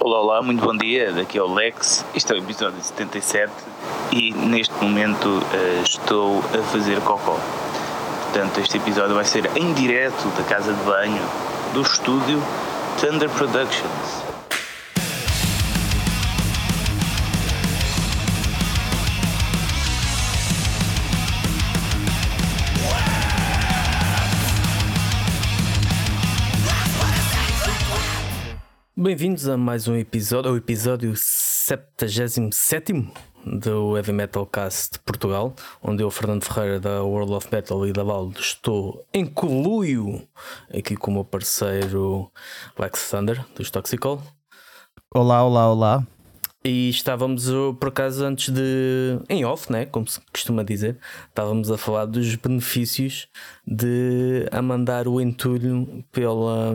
Olá, olá, muito bom dia. Daqui é o Lex. Este é o episódio 77 e neste momento uh, estou a fazer cocó. Portanto, este episódio vai ser em direto da casa de banho do estúdio Thunder Productions. Bem-vindos a mais um episódio, o episódio 77 do Heavy Metal Cast de Portugal, onde eu, Fernando Ferreira da World of Metal e da Valdo, estou em coluio aqui com o meu parceiro Lex Thunder, dos Toxicol. Olá, olá, olá. E estávamos, por acaso, antes de. em off, né? Como se costuma dizer, estávamos a falar dos benefícios de a mandar o entulho pela.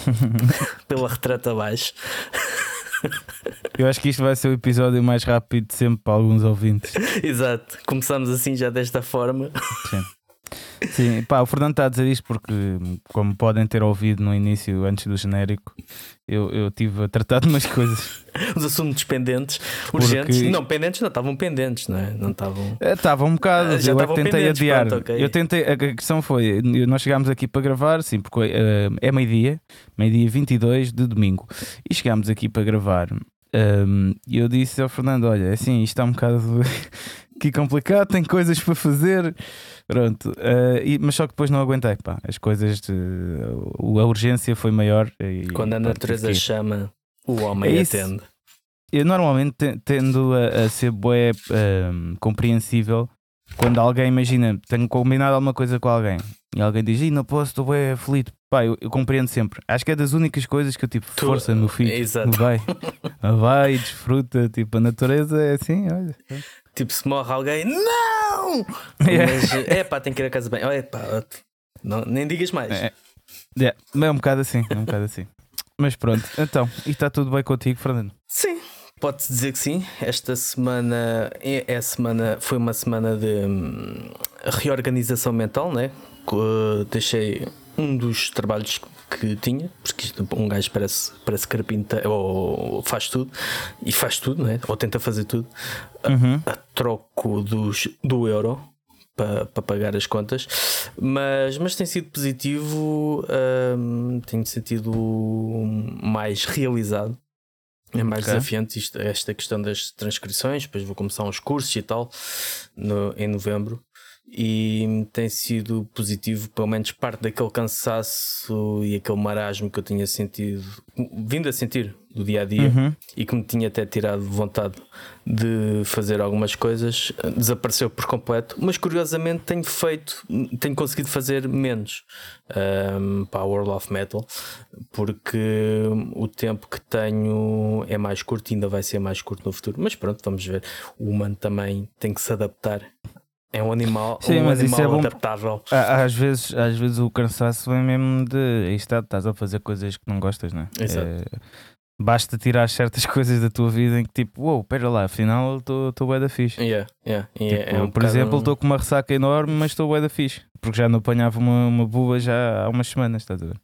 pela retrata abaixo. Eu acho que isto vai ser o episódio mais rápido de sempre para alguns ouvintes. Exato, começamos assim já desta forma. Sim. Sim, pá, o Fernando está a dizer isto porque, como podem ter ouvido no início, antes do genérico, eu, eu tive a tratar de umas coisas. Os assuntos pendentes, urgentes. Porque... Não, pendentes não, estavam pendentes, não é? Não estavam. Estavam um bocado, já eu é tentei adiar. Pronto, okay. Eu tentei, a questão foi: nós chegámos aqui para gravar, sim, porque uh, é meio-dia, meio-dia 22 de domingo, e chegámos aqui para gravar. Um, e eu disse ao Fernando: Olha, assim, isto está um bocado que complicado, tem coisas para fazer. Pronto, uh, e, mas só que depois não aguentei. Pá. As coisas, de, a urgência foi maior. E, Quando a natureza que... chama, o homem é atende. Eu normalmente tendo a, a ser bué um, compreensível quando alguém, imagina, tenho combinado alguma coisa com alguém e alguém diz, Ih, não posso, estou bem aflito. Pá, eu, eu, compreendo sempre. Acho que é das únicas coisas que eu tipo, tu, força no filho. Exato. Vai, vai, desfruta. Tipo, a natureza é assim, olha. Tipo, se morre alguém, não! Mas é pá, tem que ir a casa bem. É pá, não, nem digas mais. É, é, é um bocado assim, é um bocado assim. Mas pronto, então, e está tudo bem contigo, Fernando? Sim, pode-se dizer que sim. Esta semana é, é semana, foi uma semana de hum, reorganização mental, né? Deixei um dos trabalhos que tinha, porque um gajo parece, parece carpinteiro ou faz tudo e faz tudo, né? ou tenta fazer tudo uhum. a, a, troco dos, do euro para, para pagar as contas, mas, mas tem sido positivo, hum, tenho sentido mais realizado. É mais okay. desafiante isto, esta questão das transcrições. Depois vou começar uns cursos e tal no, em novembro e tem sido positivo, pelo menos parte daquele cansaço e aquele marasmo que eu tinha sentido, vindo a sentir do dia a dia uhum. e que me tinha até tirado vontade de fazer algumas coisas, desapareceu por completo. Mas curiosamente tenho feito, tenho conseguido fazer menos um, para a World of Metal, porque o tempo que tenho é mais curto e ainda vai ser mais curto no futuro. Mas pronto, vamos ver. O humano também tem que se adaptar é um animal, Sim, um animal é bom, adaptável. Às vezes, às vezes o cansaço vem mesmo de está, estás a fazer coisas que não gostas, não é? Exato. É, basta tirar certas coisas da tua vida em que tipo, uou, wow, pera lá, afinal estou bem da fixe. Yeah, yeah, yeah, tipo, é um por exemplo, estou com uma ressaca enorme, mas estou bem da fixe. Porque já não apanhava uma, uma buba já há umas semanas, estás a ver?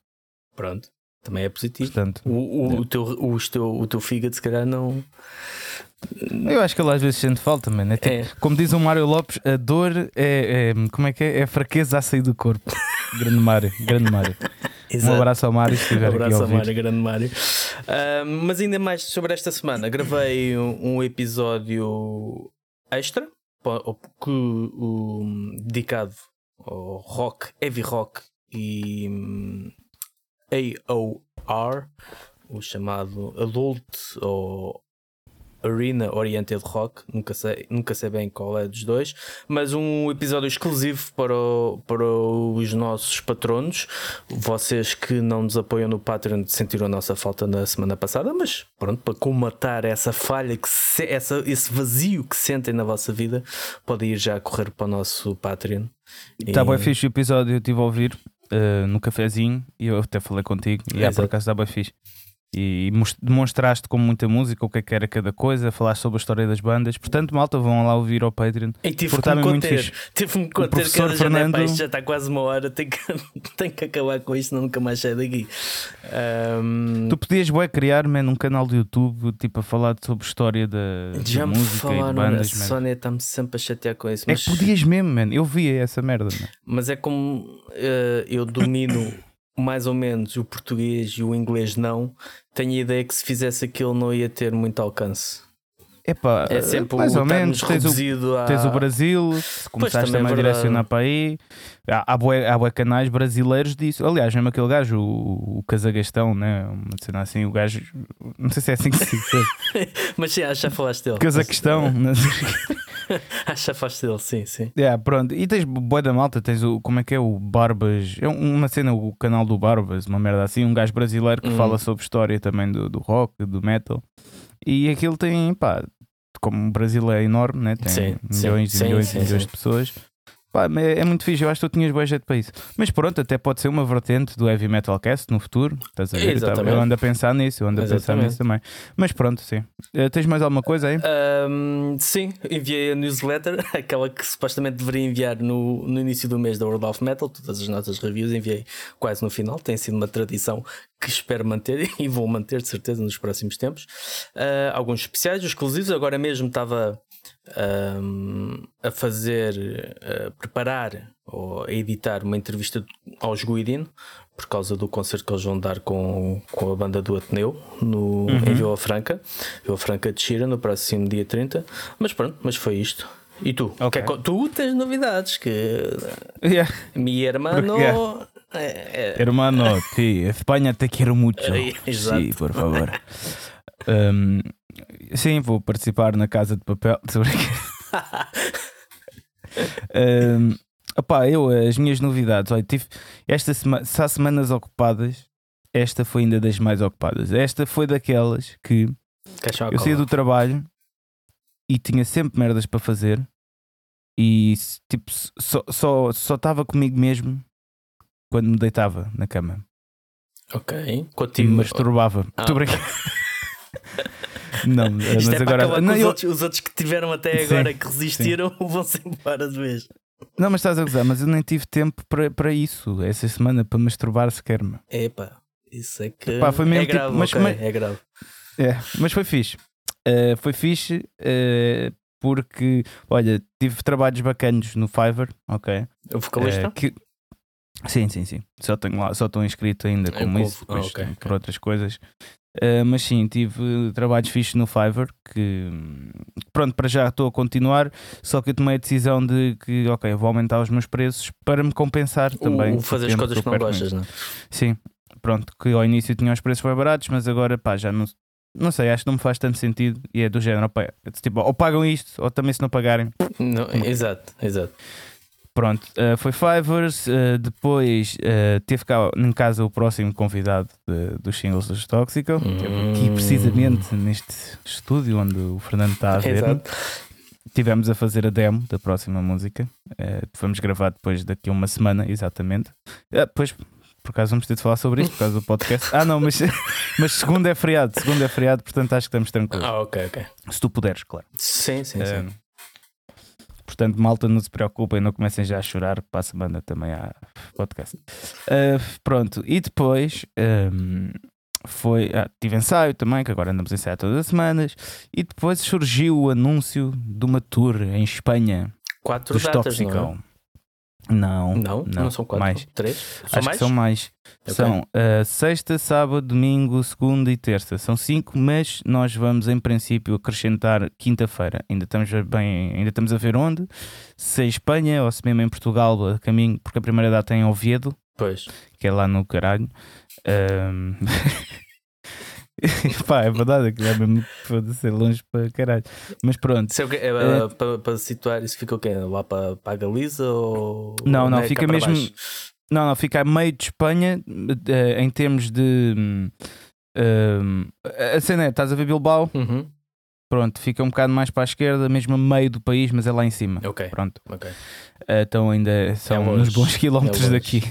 Pronto, também é positivo. Portanto, o, o, é. o, teu, o, teu, o teu fígado se calhar não eu acho que ele às vezes sente falta, mano. É tipo, é. Como diz o Mário Lopes, a dor é, é, Como é que é? É fraqueza a sair do corpo. grande Mário, grande Mário. Um abraço ao Mário. um abraço ao Mário, grande Mário. Uh, mas ainda mais sobre esta semana, gravei um, um episódio extra que, um, dedicado ao rock, heavy rock e um, AOR, o chamado Adult ou Arena Oriented Rock, nunca sei, nunca sei bem qual é dos dois, mas um episódio exclusivo para, o, para os nossos patronos. Vocês que não nos apoiam no Patreon sentiram a nossa falta na semana passada, mas pronto, para comatar essa falha, que se, essa, esse vazio que sentem na vossa vida, podem ir já correr para o nosso Patreon. Está e... bem fixe o episódio, eu estive a ouvir uh, no cafezinho e eu até falei contigo e é, por acaso está bem fixe. E demonstraste com muita música o que é que era cada coisa, falaste sobre a história das bandas. Portanto, malta, vão lá ouvir ao Patreon. E tive que me conter, tive que conter que Fernando... já, já está quase uma hora, tenho que, tenho que acabar com isto, não nunca mais saio daqui. Um... Tu podias bué, criar man, um canal de YouTube tipo a falar sobre história da, já da música e de bandas. A Sónia está-me sempre a chatear com isso. Mas... É que podias mesmo, man. eu via essa merda. Man. Mas é como uh, eu domino mais ou menos o português e o inglês não, tenho a ideia que se fizesse aquilo não ia ter muito alcance. Epá, é sempre mais ou menos tens o, a... tens o Brasil, se começaste também a direcionar para aí, há, há, bué, há bué canais brasileiros disso. Aliás, mesmo aquele gajo, o, o Casagastão, né? uma cena assim, o gajo, não sei se é assim que se diz. Mas sim, já falaste dele. Cazaquistão, Que faz dele, sim, sim. Yeah, pronto. E tens boa da malta, tens o. Como é que é o Barbas? É uma cena, o canal do Barbas, uma merda assim, um gajo brasileiro que hum. fala sobre história também do, do rock, do metal. E aquilo tem, pá, como o Brasil é enorme, né? tem sim, milhões sim, e milhões sim, e milhões de pessoas. Pá, é, é, muito fixe, eu acho que tu tinhas boa jeito para isso. Mas pronto, até pode ser uma vertente do Heavy Metal Cast no futuro. Estás a ver? Exatamente. Eu ando a pensar nisso, eu ando a pensar nisso também. Mas pronto, sim. Uh, tens mais alguma coisa aí? Um, sim, enviei a newsletter, aquela que supostamente deveria enviar no, no início do mês da World of Metal. Todas as nossas reviews enviei quase no final. Tem sido uma tradição que espero manter e vou manter de certeza nos próximos tempos. Uh, alguns especiais, exclusivos. Agora mesmo estava um, a fazer, a preparar ou a editar uma entrevista aos Guidino por causa do concerto que eles vão dar com, com a banda do Ateneu no, uhum. em Vila Franca, Vila Franca de Xira, no próximo dia 30. Mas pronto, mas foi isto. E tu? Okay. Que é, tu tens novidades que yeah. mi hermano yeah. é, é... Hermano, Espanha te quero. Exato. Sí, por favor. um, Sim, vou participar na Casa de Papel. um, opá, eu, as minhas novidades, olha, tive esta semana, se há semanas ocupadas, esta foi ainda das mais ocupadas. Esta foi daquelas que eu saía do trabalho e tinha sempre merdas para fazer e tipo, só estava só, só comigo mesmo quando me deitava na cama. Ok, contigo. E masturbava. Ah. Não, mas é agora. Não, os, eu... outros, os, outros, que tiveram até agora sim, que resistiram vão-se embora de vez. Não, mas estás a gozar, mas eu nem tive tempo para, para isso essa semana, para masturbar sequer-me. Epá, isso é que Epá, foi mesmo é tipo, grave, mas, okay, mas, é grave. É, mas foi fixe. Uh, foi fixe uh, porque, olha, tive trabalhos bacanos no Fiverr, ok? O vocalista? Uh, que... Sim, sim, sim. Só tenho lá, só estou inscrito ainda como é isso, depois, oh, okay, por okay. outras coisas. Uh, mas sim, tive trabalhos fixos no Fiverr que pronto, para já estou a continuar, só que eu tomei a decisão de que ok, vou aumentar os meus preços para me compensar também. O fazer as coisas que não gostas, não é? Sim, pronto, que ao início tinha os preços bem baratos, mas agora pá, já não, não sei, acho que não me faz tanto sentido e é do género, opa, é tipo, ou pagam isto, ou também se não pagarem. Não, exato, exato. Pronto, uh, foi Fivers. Uh, depois uh, teve cá em casa o próximo convidado de, dos singles dos Tóxico, hum. aqui precisamente neste estúdio onde o Fernando está a ver. Exato. Tivemos a fazer a demo da próxima música. vamos gravar depois daqui a uma semana, exatamente. depois, por acaso, vamos ter de falar sobre isso, por causa do podcast. Ah, não, mas, mas segundo é feriado, segundo é feriado, portanto acho que estamos tranquilos. Ah, ok, ok. Se tu puderes, claro. Sim, sim, sim. Portanto, malta, não se preocupem, não comecem já a chorar, para a semana também há podcast. Uh, pronto, e depois um, foi. Ah, tive ensaio também, que agora andamos a ensaiar todas as semanas, e depois surgiu o anúncio de uma tour em Espanha. Quatro dos datas, Toxical. Não, não, não, não são quatro, mais. três. São Acho mais? que são mais. Okay. São uh, sexta, sábado, domingo, segunda e terça. São cinco, mas nós vamos em princípio acrescentar quinta-feira. Ainda estamos bem, ainda estamos a ver onde. Se é Espanha ou se mesmo em Portugal, a caminho, porque a primeira data é em Oviedo, pois. que é lá no caralho. Um... Pá, é verdade, aquilo é mesmo pode ser longe para caralho. Mas pronto. é, é, é, para, para situar, isso fica o quê? Lá para, para a Galiza ou. Não, não, fica mesmo. Não, não, fica a meio de Espanha uh, em termos de. Uh, a cena é, estás a ver Bilbao? Uhum. Pronto, fica um bocado mais para a esquerda, mesmo a meio do país, mas é lá em cima. Ok. Pronto. Okay. Uh, então ainda são é uns bons quilómetros é daqui.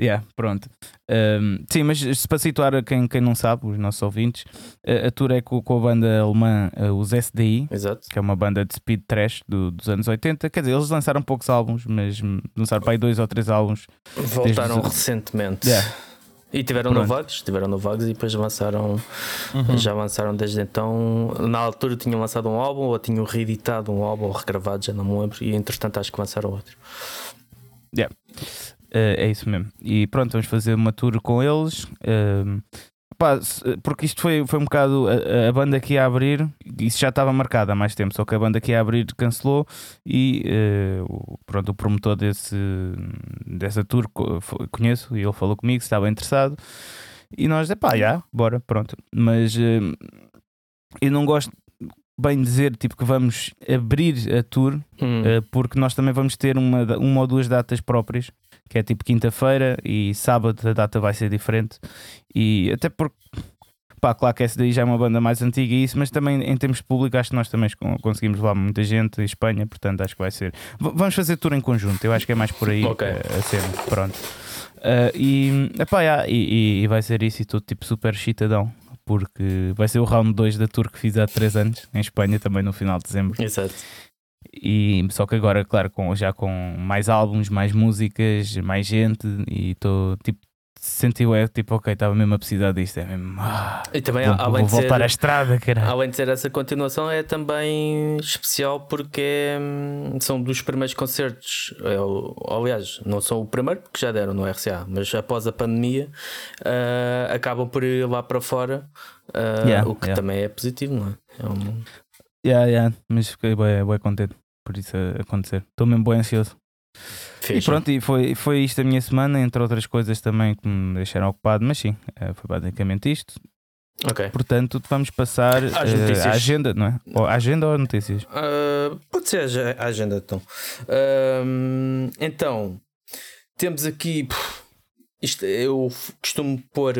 Yeah, pronto. Um, sim, mas para situar quem, quem não sabe, os nossos ouvintes, a, tour é com, com a banda alemã, uh, os SDI, Exato. que é uma banda de speed trash do, dos anos 80. Quer dizer, eles lançaram poucos álbuns, mas lançaram para aí dois ou três álbuns. Voltaram desde... recentemente. Yeah. E tiveram no Vagos, tiveram no Vagos e depois avançaram, uhum. já avançaram desde então. Na altura tinham lançado um álbum ou tinham reeditado um álbum ou regravado, já não me lembro, e entretanto acho que lançaram outro. Yeah. Uh, é isso mesmo. E pronto, vamos fazer uma tour com eles. Uh, pá, porque isto foi, foi um bocado a, a, banda que ia abrir, isso já estava marcado há mais tempo, só que a banda que ia abrir cancelou e uh, pronto, o promotor desse, dessa tour conheço e ele falou comigo se estava interessado. E nós, é pá, já, bora, pronto. Mas eu não gosto bem dizer tipo que vamos abrir a tour hum. uh, porque nós também vamos ter uma, uma ou duas datas próprias que é tipo quinta-feira e sábado a data vai ser diferente e até porque pá, claro que essa daí já é uma banda mais antiga e isso, mas também em termos de público acho que nós também conseguimos levar muita gente em Espanha, portanto acho que vai ser v vamos fazer tour em conjunto, eu acho que é mais por aí okay. a, eh, a cena, pronto uh, e, epá, yeah, e, e, vai ser isso e tudo tipo super chitadão porque vai ser o round 2 da tour que fiz há 3 anos em Espanha, também no final de dezembro. Exato. E, só que agora, claro, com, já com mais álbuns, mais músicas, mais gente, e estou tipo sentiu é tipo, ok, estava mesmo a precisar disto. É mesmo. Ah, e também, vou, além vou voltar ser, à estrada, cara. Além de ser essa continuação, é também especial porque hum, são dos primeiros concertos. Eu, aliás, não são o primeiro, porque já deram no RCA, mas após a pandemia uh, acabam por ir lá para fora, uh, yeah, o que yeah. também é positivo, não é? é um... Yeah, yeah, mas fiquei bem, bem contente por isso acontecer. Estou mesmo bem ansioso. E pronto, e foi, foi isto a minha semana, entre outras coisas também que me deixaram ocupado, mas sim, eh, foi basicamente isto. Ok. Portanto, vamos passar uh, à agenda, não é? Ou agenda ou notícias? Uh, pode ser a agenda, então. Uh, então, temos aqui. Isto, eu costumo pôr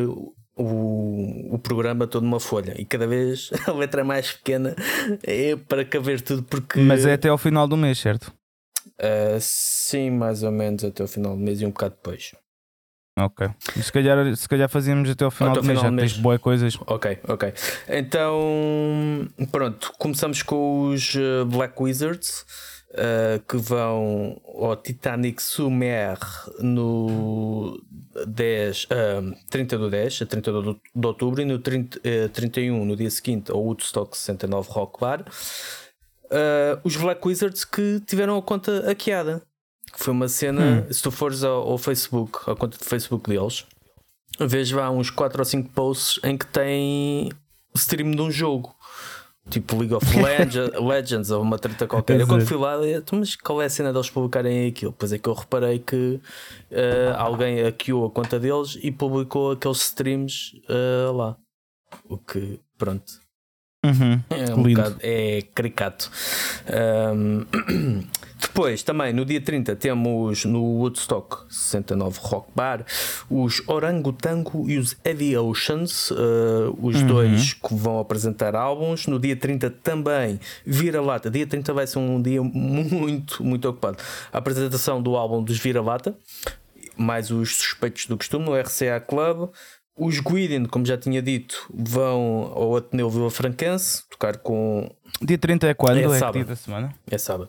o, o programa todo numa folha e cada vez a letra é mais pequena é para caber tudo porque. Mas é até ao final do mês, certo? Uh, sim, mais ou menos até o final do mês e um bocado depois. Ok. Se calhar, se calhar fazíamos até ao final até do mês, já tens boas coisas. Ok, ok. Então, pronto, começamos com os ah, Black Wizards. Uh, que vão ao Titanic Sumer no 10, uh, 30 do 10 a 30 de, de outubro e no 30, uh, 31 no dia seguinte ao Woodstock 69 Rock Bar uh, os Black Wizards que tiveram a conta hackeada. Foi uma cena, hum. se tu fores ao, ao, Facebook, à conta de Facebook deles, vejo lá uns 4 ou 5 posts em que tem stream de um jogo. Tipo League of Legends, Legends ou uma treta qualquer. Eu quando fui lá, mas qual é a cena deles publicarem aquilo? Pois é que eu reparei que uh, alguém hackeou a conta deles e publicou aqueles streams uh, lá. O que, pronto, Uhum. É um bocado, é caricato. Um, depois, também no dia 30, temos no Woodstock 69 Rock Bar os Orangotango e os Heavy Oceans, uh, os uhum. dois que vão apresentar álbuns. No dia 30 também Vira-Lata. Dia 30 vai ser um dia muito, muito ocupado. A apresentação do álbum dos Vira-Lata, mais os suspeitos do costume no RCA Club. Os Guidin, como já tinha dito, vão ao Ateneu Vila Franquense tocar com. Dia 30 é quando? É, é sábado. dia da semana? É sábado.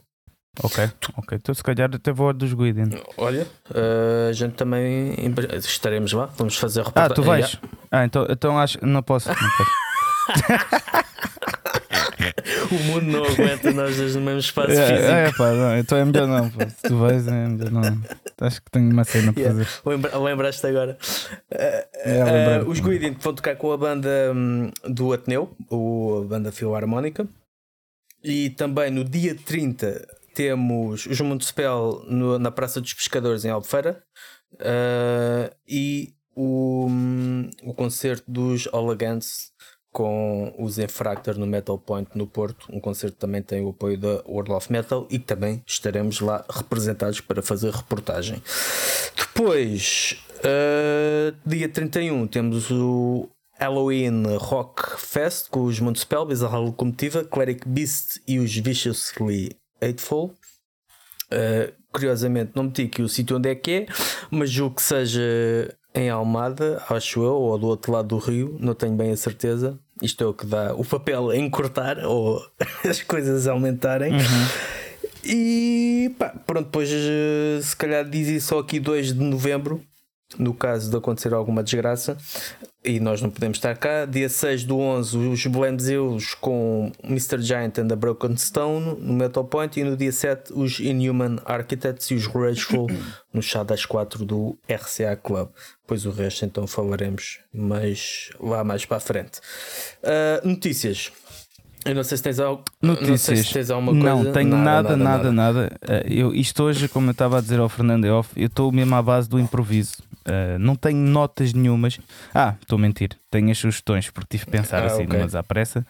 Ok, ok. Então se calhar até vou dos Guidin. Olha, uh, a gente também estaremos lá, vamos fazer a reportagem. Ah, tu vais? Ah, então, então acho. Não posso. Não posso. o mundo não aguenta nós dois no mesmo espaço é, físico. É, pá, não, então é melhor não. Se tu vais, é melhor não. Acho que tenho uma cena para yeah. fazer. Lembra, lembraste agora. Uh, uh, os Guidin vão tocar com a banda um, do Ateneu, o, a banda Filarmónica. E também no dia 30 temos os Mundo no, na Praça dos Pescadores em Albufeira. Uh, e o, um, o concerto dos Olagants com os Infractor no Metal Point no Porto. Um concerto que também tem o apoio da World of Metal e também estaremos lá representados para fazer reportagem. Depois, uh, dia 31, temos o Halloween Rock Fest com os Montespel, Bizarra Locomotiva, Cleric Beast e os Viciously Eightful. Uh, curiosamente, não meti aqui o sítio onde é que é, mas julgo que seja em Almada, acho eu, ou do outro lado do rio, não tenho bem a certeza. Isto é o que dá o papel em cortar ou as coisas aumentarem. Uhum. E pá, pronto, depois eh, se calhar dizem só aqui 2 de novembro no caso de acontecer alguma desgraça e nós não podemos estar cá. Dia 6 do 11, os Blenzeus com Mr. Giant and the Broken Stone no Metal Point, e no dia 7, os Inhuman Architects e os Rageful no chá das 4 do RCA Club. Pois o resto então falaremos, mas lá mais para a frente. Uh, notícias. Eu não sei se tens algo. Notícias. Não, se tens alguma coisa. não tenho nada, nada, nada. nada, nada. Uh, eu, isto hoje, como eu estava a dizer ao Fernando Off, eu estou mesmo à base do improviso. Uh, não tenho notas nenhumas. Ah, estou a mentir. Tenho as sugestões porque tive que pensar ah, assim, okay. mas à pressa.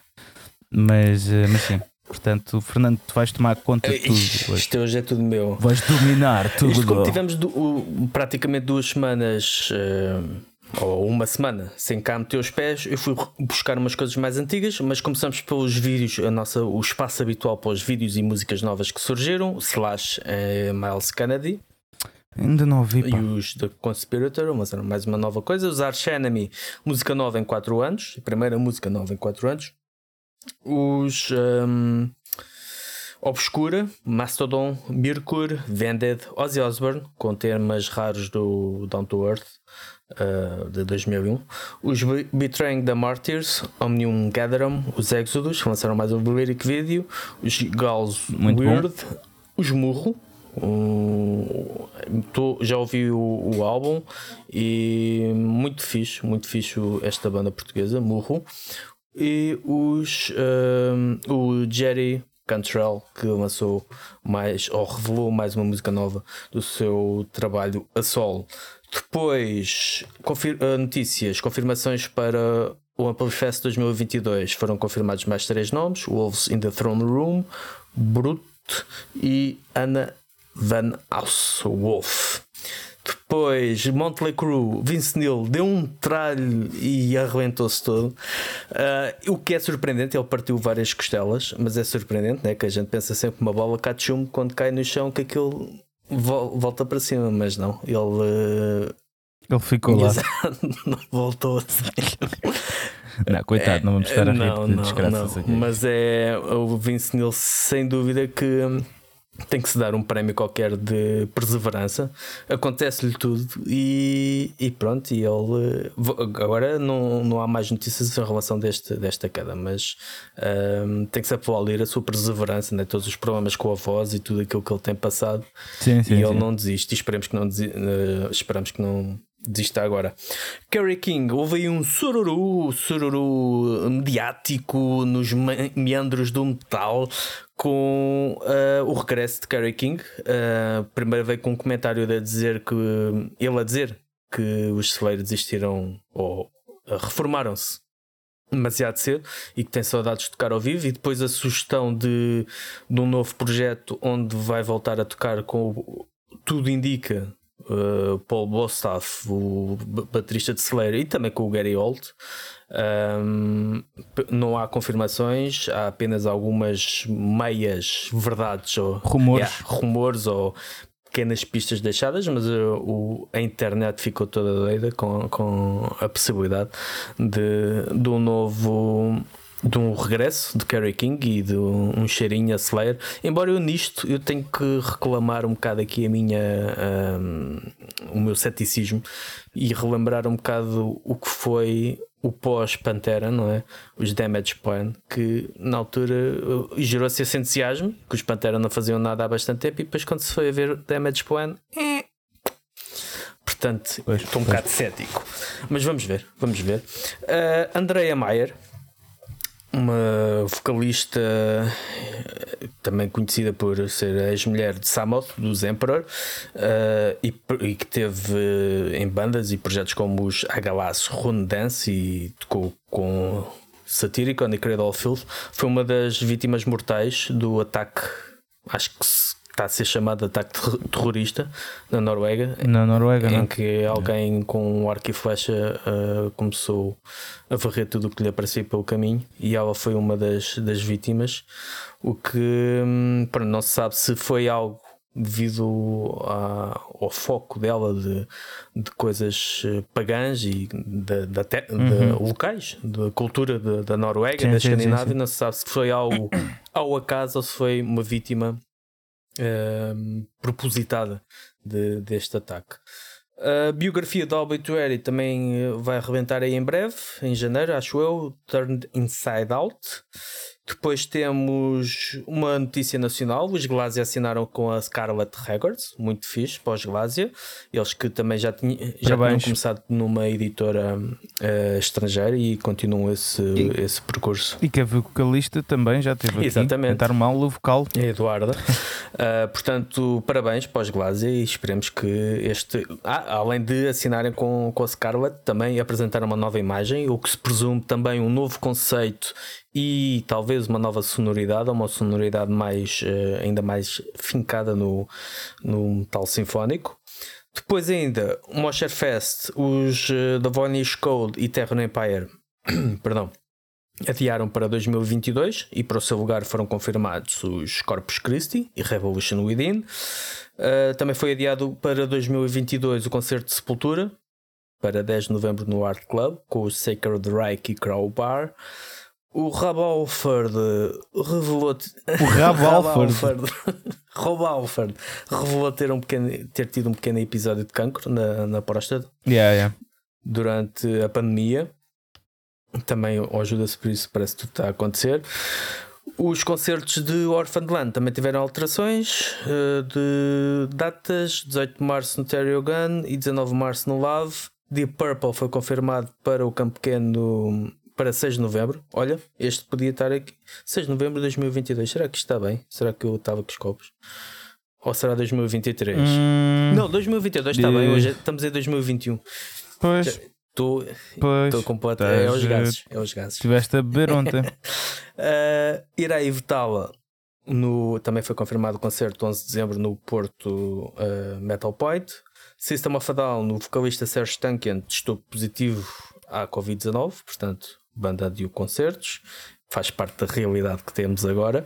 Mas, uh, mas sim. Portanto, Fernando, tu vais tomar conta de tudo. Hoje. Isto hoje é tudo meu. Vais dominar tudo. Isto, como tivemos do, praticamente duas semanas. Uh ou uma semana sem cá meter os pés, eu fui buscar umas coisas mais antigas, mas começamos pelos vídeos, a nossa, o espaço habitual para os vídeos e músicas novas que surgiram, slash eh, Miles Kennedy. Ainda não ouvi. E os The Conspirator, mas era mais uma nova coisa. Os Arch Enemy, música nova em 4 anos, a primeira música nova em 4 anos. Os um, Obscura, Mastodon, Mirkur, Vended, Ozzy Osbourne, com temas raros do Down to Earth uh, de 2001. Os Betraying the Martyrs, Omnium Gatherum, os Exodus, lançaram mais um lyric video. Os Gauls Muito Weird, bom. os Murro. Um, tô, já ouvi o, o, álbum e muito fixe, muito fixe esta banda portuguesa, Murro. E os um, o Jerry Cantrell que lançou mais ou revelou mais uma música nova do seu trabalho a solo. Depois, confir uh, notícias, confirmações para o Amplifest 2022. Foram confirmados mais três nomes: Wolves in the Throne Room, Brut e Anna Van Wolf. Depois, Montley Crew, Vince Neil deu um tralho e arrebentou-se todo. Uh, o que é surpreendente, ele partiu várias costelas, mas é surpreendente, né? Que a gente pensa sempre uma bola cá de chumbo quando cai no chão que aquilo volta para cima, mas não, ele. Ele ficou lá. não voltou assim. Não, coitado, não vamos estar a rir não, de desgraças não, aqui. Mas é o Vince Neil, sem dúvida, que tem que se dar um prémio qualquer de perseverança. Acontece-lhe tudo e, e, pronto. E ele agora não, não há mais notícias em relação deste, desta queda, mas um, tem que se aplaudir a sua perseverança, né? todos os problemas com a voz e tudo aquilo que ele tem passado. Sim, sim, e ele sim. não desiste. E esperemos que não, uh, esperamos que não desista agora. Kerry King, houve aí um sururu, sururu mediático nos meandros do metal com uh, o regresso de Kerry King. Uh, primeiro veio com um comentário a dizer que ele a dizer que os celeiros desistiram ou uh, reformaram-se demasiado cedo e que tem saudades de tocar ao vivo e depois a sugestão de, de um novo projeto onde vai voltar a tocar com tudo indica uh, Paul Bostaff, o baterista de Slayer e também com o Gary Holt. Um, não há confirmações, há apenas algumas meias verdades ou rumores, yeah, rumores ou pequenas pistas deixadas, mas uh, o, a internet ficou toda doida com, com a possibilidade de, de um novo de um regresso de Kerry King e de um, cheirinho a Slayer. Embora eu nisto eu tenho que reclamar um bocado aqui a minha um, o meu ceticismo e relembrar um bocado o que foi o pós-Pantera, não é? Os Damage Plan, que na altura uh, gerou-se esse entusiasmo, que os Pantera não faziam nada há bastante tempo, e depois quando se foi a ver Damage Plan, eh. portanto, pois, estou um pois. bocado cético. Mas vamos ver, vamos ver. Uh, Andrea Mayer uma vocalista também conhecida por ser ex-mulher de Samoth, dos Emperor, uh, e, e, que teve em bandas e projetos como os Agalas Rune Dance e tocou com Satiric on the Cradle Filth, foi uma das vítimas mortais do ataque, acho que está a ser chamado ataque terrorista na Noruega. Na Noruega, em não? que alguém com um arco e flecha uh, começou a varrer tudo o que lhe aparecia pelo caminho e ela foi uma das, das vítimas. O que hum, não se sabe se foi algo devido ao foco dela de, de coisas eh, pagãs e de, de, de uhum. locais, da cultura da Noruega, sim, da Escandinávia. Não se sabe se foi algo ao acaso ou se foi uma vítima uh, propositada de, deste ataque. A biografia da Obituary também eh, vai arrebentar aí em breve, em janeiro, acho eu, Turned Inside Out. Depois temos uma notícia nacional: os Glásia assinaram com a Scarlett Records, muito fixe, pós-Glásia. Eles que também já, tinha, já tinham começado numa editora uh, estrangeira e continuam esse, e, esse percurso. E que a vocalista também já teve Exatamente. aqui, tentar mal o vocal. É Eduarda. uh, portanto, parabéns pós-Glásia e esperemos que este. Ah, além de assinarem com, com a Scarlett, também apresentaram uma nova imagem, o que se presume também um novo conceito e talvez uma nova sonoridade, uma sonoridade mais, uh, ainda mais fincada no, no metal sinfónico. Depois ainda, Mosher Fest, os uh, The Voynich Code e Terror Empire, perdão, adiaram para 2022 e para o seu lugar foram confirmados os Corpus Christi e Revolution Within. Uh, também foi adiado para 2022 o concerto de Sepultura, para 10 de novembro no Art Club, com o Sacred Reich e Crowbar. O Rabalford revelou. O Rabalford. Rabalford revelou ter, um pequeno, ter tido um pequeno episódio de cancro na, na próstata yeah, yeah. durante a pandemia. Também ajuda-se por isso, parece que tudo está a acontecer. Os concertos de Orphaned também tiveram alterações uh, de datas: 18 de março no Terry Gun e 19 de março no Love. Deep Purple foi confirmado para o Campo Pequeno para 6 de novembro. Olha, este podia estar aqui. 6 de novembro de 2022. Será que está bem? Será que eu estava com os copos? Ou será 2023? Hum, não, 2022 está de... bem. Hoje estamos em 2021. Pois. Estou completo. É os gases. É gases. Estiveste a beber ontem. uh, irá evitá-la. No, também foi confirmado o concerto 11 de dezembro no Porto uh, Metal Point. System of a Down, o vocalista Serge Tankian testou positivo à Covid-19, portanto banda de concertos, faz parte da realidade que temos agora.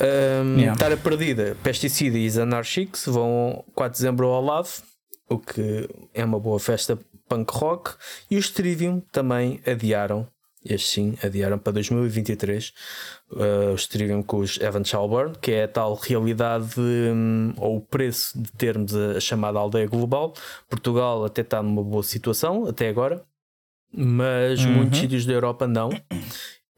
Um, yeah. Tara Perdida, Pesticida e Anarchics vão 4 de dezembro ao lado, o que é uma boa festa punk rock. E os Trivium também adiaram, este sim, adiaram para 2023. Uh, os Trivium com os Evan Chalburn, que é a tal realidade um, ou o preço de termos a, a chamada aldeia global. Portugal até está numa boa situação, até agora mas uhum. muitos sítios da Europa não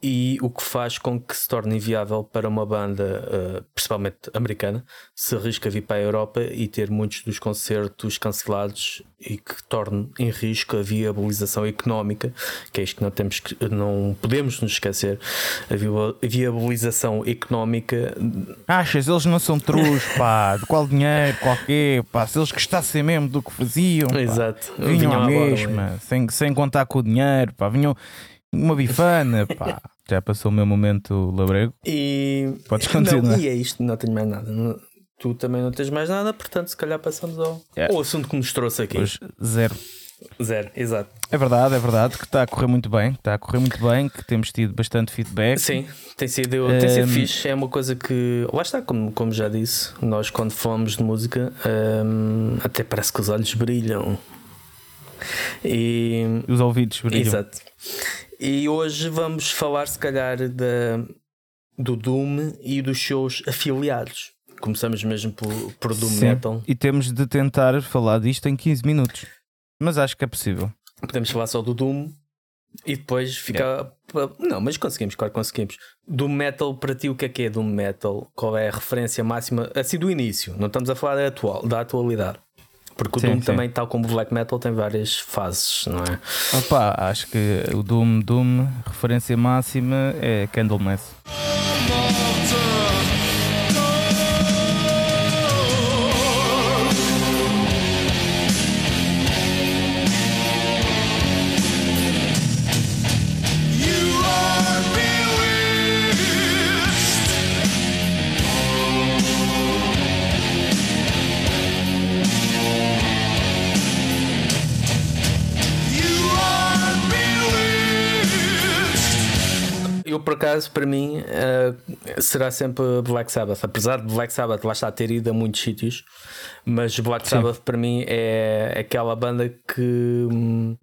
e o que faz com que se torne inviável para uma banda, uh, principalmente americana, se arrisca a vir para a Europa e ter muitos dos concertos cancelados e que torne em risco a viabilização económica, que é isto que não, temos que, não podemos nos esquecer, a viabilização económica. Achas, eles não são trus, pá, de qual dinheiro, qualquer, pá, se eles gostassem mesmo do que faziam, pá, Exato. vinham, vinham à mesma, sem, sem contar com o dinheiro, pá, vinham uma bifana, pá. Já passou o meu momento labrego. E. Podes continuar. Não, e é isto, não tenho mais nada. Tu também não tens mais nada, portanto, se calhar passamos ao, yeah. ao assunto que nos trouxe aqui. Pois, zero. Zero, exato. É verdade, é verdade que está a correr muito bem, está a correr muito bem, que temos tido bastante feedback. Sim, tem sido, um... tem sido fixe. É uma coisa que, lá está, como, como já disse, nós quando falamos de música, um, até parece que os olhos brilham. E os ouvidos brilham. Exato. E hoje vamos falar, se calhar, da, do Doom e dos seus afiliados. Começamos mesmo por, por Doom Sim. Metal. E temos de tentar falar disto em 15 minutos. Mas acho que é possível. Podemos falar só do Doom e depois ficar. Yeah. Não, mas conseguimos, claro conseguimos. Doom Metal, para ti, o que é que é Doom Metal? Qual é a referência máxima? Assim do início, não estamos a falar da, atual, da atualidade. Porque o sim, Doom sim. também, tal como o Black Metal, tem várias fases, não é? Opa, acho que o Doom, Doom, referência máxima é Candlemass. Por acaso, para mim, uh, será sempre Black Sabbath. Apesar de Black Sabbath lá está a ter ido a muitos sítios, mas Black Sim. Sabbath para mim é aquela banda que. Hum,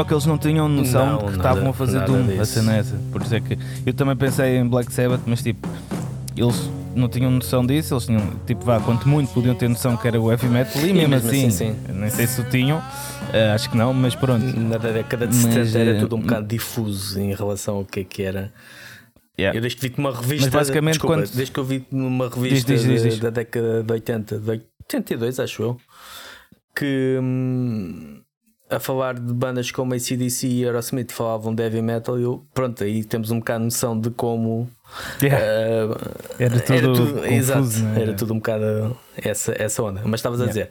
só que eles não tinham noção não, de que estavam a fazer Doom, a cena essa. Por isso é que eu também pensei em Black Sabbath, mas tipo, eles não tinham noção disso, eles tinham, tipo, vá, quanto muito podiam ter noção que era o heavy metal e, mesmo, assim, assim nem sei se o tinham, uh, acho que não, mas pronto. Na década de 70 era tudo um eh, bocado difuso em relação ao que é que era. Yeah. Eu desde que vi numa revista, mas basicamente desculpa, quando... desde que eu vi numa revista diz, diz, diz, da década de 80, de 82, acho eu, que. Hum, a falar de bandas como ACDC e Aerosmith falavam de heavy metal, eu, pronto, aí temos um bocado noção de como yeah. uh, era tudo, era tudo confuso, exato, né? era tudo um bocado essa, essa onda. Mas estavas yeah. a dizer.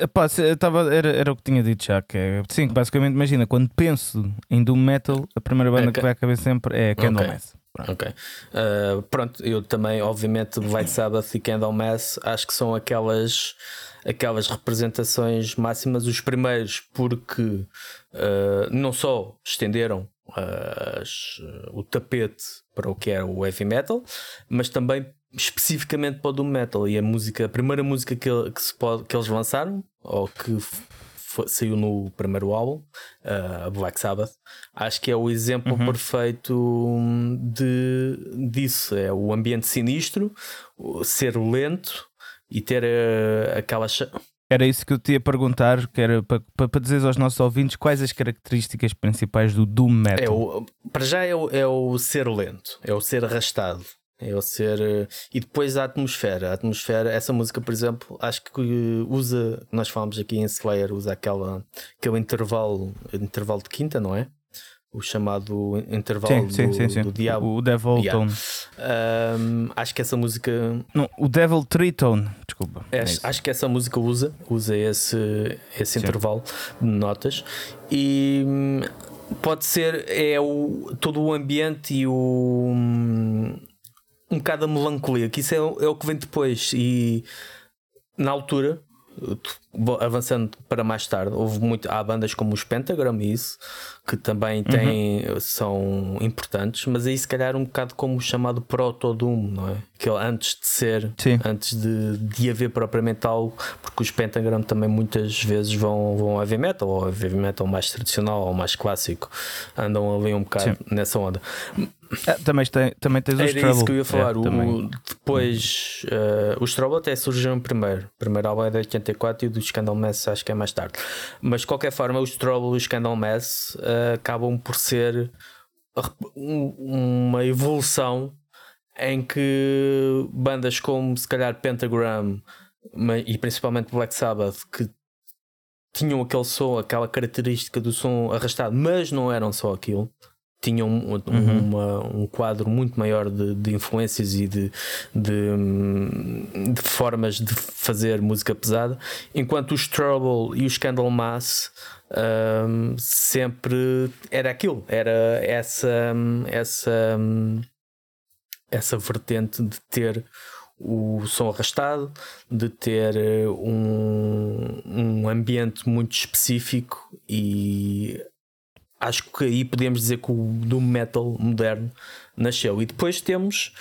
Epá, tava, era, era o que tinha dito já, que é, sim, basicamente imagina, quando penso em Doom Metal, a primeira banda okay. que vai a cabeça sempre é Candlemass. Okay. Pronto. Ok. Uh, pronto, eu também, obviamente, White Sabbath e Candlemass acho que são aquelas aquelas representações máximas, os primeiros, porque uh, não só estenderam as, o tapete para o que é o heavy metal, mas também especificamente para o doom metal. E a música, a primeira música que, que, pode, que eles lançaram, ou que foi, saiu no primeiro álbum, uh, Black Sabbath, acho que é o exemplo uhum. perfeito de, disso. É o ambiente sinistro, ser lento e ter uh, aquela. Era isso que eu te ia perguntar, que era para, para dizer aos nossos ouvintes quais as características principais do Doom Metal. É o, para já é o, é o ser lento, é o ser arrastado. É o ser. Eh, e depois a atmosfera. A atmosfera, essa música, por exemplo, acho que usa. Nós falamos aqui em Slayer, usa aquela, aquele intervalo, intervalo de quinta, não é? o chamado intervalo sim, do, sim, sim, do diabo. O Devil yeah. Tone. Um, acho que essa música. Não, o Devil Tritone, desculpa. É, é acho que essa música usa, usa esse, esse intervalo de notas e hum, pode ser é o, todo o ambiente e o um, bocado a melancolia, que isso é, é o que vem depois e na altura avançando para mais tarde, houve muito, há bandas como os Pentagram e isso, que também têm, uhum. são importantes, mas aí se calhar um bocado como o chamado Proto-Doom, não é? Que antes de ser, Sim. antes de, de haver propriamente algo, porque os Pentagram também muitas vezes vão, vão a heavy metal, ou a heavy metal mais tradicional ou mais clássico, andam ali um bocado Sim. nessa onda. Ah, também, tem, também tens os Trouble. isso que eu ia falar. É, o, depois, uh, os Trouble até surgiram primeiro. O primeiro álbum é de 84 e o do Scandal Mass acho que é mais tarde. Mas de qualquer forma, os Trouble e o Scandal Mass uh, acabam por ser uma evolução em que bandas como se calhar Pentagram e principalmente Black Sabbath que tinham aquele som, aquela característica do som arrastado, mas não eram só aquilo tinham um, uhum. uma, um quadro muito maior de, de influências e de, de, de, formas de fazer música pesada, enquanto os Trouble e os Candlemass um, sempre era aquilo, era essa, essa, essa vertente de ter o som arrastado, de ter um, um ambiente muito específico e acho que aí podemos dizer que o doom metal moderno nasceu. E depois temos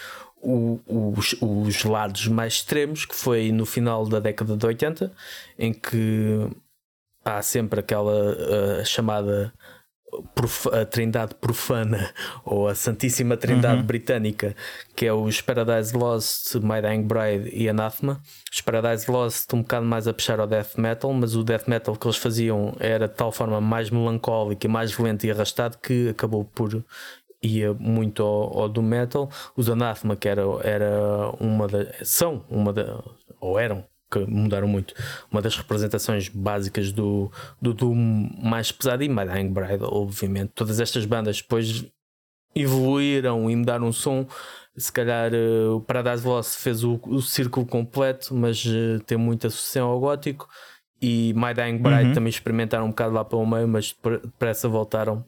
o, os, os lados mais extremos, que foi no final da década de 80, em que há sempre aquela uh, chamada a trindade profana ou a Santíssima Trindade uhum. Britânica, que é os Paradise Lost, My Dying Bride e Anathema. Os Paradise Lost um bocado mais a puxar ao death metal, mas o death metal que eles faziam era de tal forma mais melancólico e mais violento e arrastado que acabou por ia muito ao, ao do metal. Os Anathema, que era, era uma da, são uma da, ou eram que mudaram muito. Uma das representações básicas do, do Doom mais pesado e My Dying Bride, obviamente. Todas estas bandas depois evoluíram e mudaram o som. Se calhar uh, o Paradise Lost fez o, o círculo completo, mas uh, tem muita associação ao gótico. E My Dying Bride uhum. também experimentaram um bocado lá para o meio, mas depressa voltaram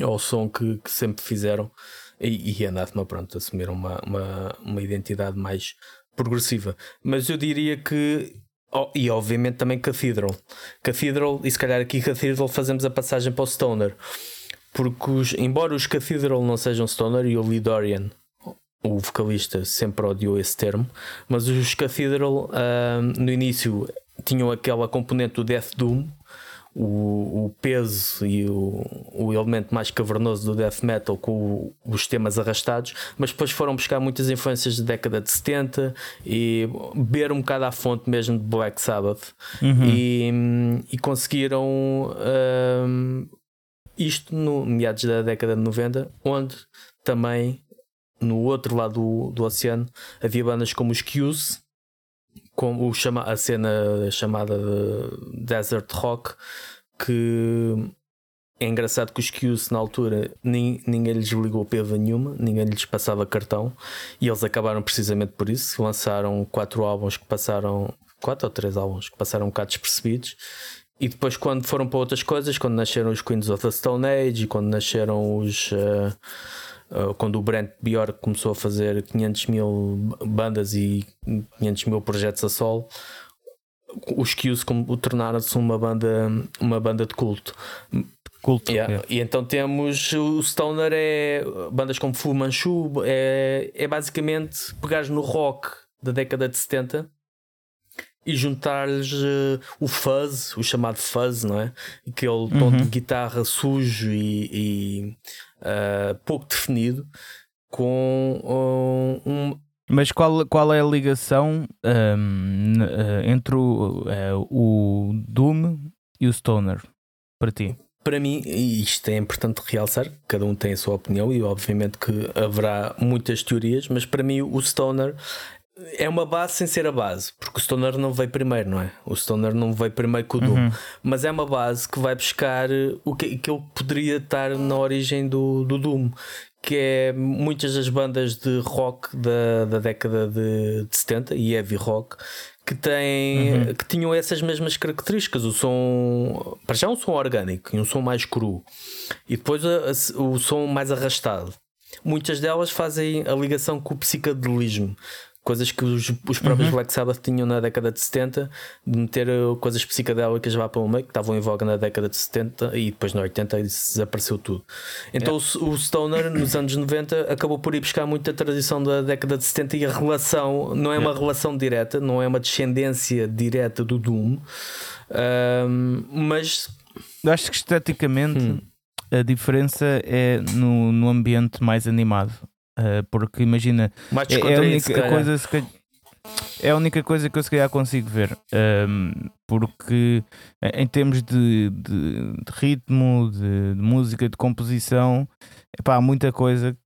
ao som que, que sempre fizeram. E, e Anathema, pronto, assumiram uma, uma, uma identidade mais progressiva. Mas eu diria que. Oh, e obviamente também Cathedral. Cathedral, e se calhar aqui Cathedral fazemos a passagem para o Stoner. Porque, os, embora os Cathedral não sejam Stoner e o Lee Dorian, o vocalista, sempre odiou esse termo, mas os Cathedral uh, no início tinham aquela componente do Death Doom, o, o peso e o, o, elemento mais cavernoso do death metal com o, os temas arrastados, mas depois foram buscar muitas influências da década de 70 e beber um bocado à fonte mesmo de Black Sabbath uhum. e, e, conseguiram um, isto no meados da década de 90, onde também no outro lado do, do oceano havia bandas como os Q's como o chama, a cena chamada de Desert Rock, que é engraçado que os Qs na altura ninguém lhes ligou peva nenhuma, ninguém lhes passava cartão e eles acabaram precisamente por isso. Lançaram quatro álbuns que passaram, quatro ou três álbuns que passaram um bocado despercebidos. E depois, quando foram para outras coisas, quando nasceram os Queens of the Stone Age e quando nasceram os. Uh, Uh, quando o Brent Bjork começou a fazer 500 mil bandas e 500 mil projetos a solo, os Qs tornaram-se uma banda, uma banda de culto. Culto. Yeah. E então temos o Stoner é bandas como Fu Manchu é, é basicamente pegares no rock da década de 70 e juntar-lhes uh, o fuzz, o chamado fuzz, não é? Aquele uhum. tom de guitarra sujo e, e uh, pouco definido com uh, um. Mas qual, qual é a ligação um, entre o, o Doom e o Stoner para ti? Para mim, e isto é importante realçar, cada um tem a sua opinião e obviamente que haverá muitas teorias, mas para mim o Stoner é uma base sem ser a base, porque o Stoner não veio primeiro, não é? O Stoner não veio primeiro com o Doom, uhum. mas é uma base que vai buscar o que, que ele poderia estar na origem do, do Doom, que é muitas das bandas de rock da, da década de, de 70 e heavy rock que, têm, uhum. que tinham essas mesmas características. O som, para já, um som orgânico e um som mais cru, e depois a, a, o som mais arrastado. Muitas delas fazem a ligação com o psicadelismo coisas que os, os próprios uhum. Black Sabbath tinham na década de 70, de meter uh, coisas psicadélicas lá para o meio, que estavam em voga na década de 70 e depois na 80 desapareceu tudo. Então o, o, Stoner nos anos 90 acabou por ir buscar muita tradição da década de 70 e a relação não é uma relação direta, não é uma descendência direta do Doom, um, mas. Eu acho que esteticamente. Hum. A diferença é no, no ambiente mais animado. Uh, porque imagina, é, é, a única coisa é a única coisa que eu se calhar consigo ver. Um, porque em termos de, de, de ritmo, de, de, música, de composição, epá, há muita coisa.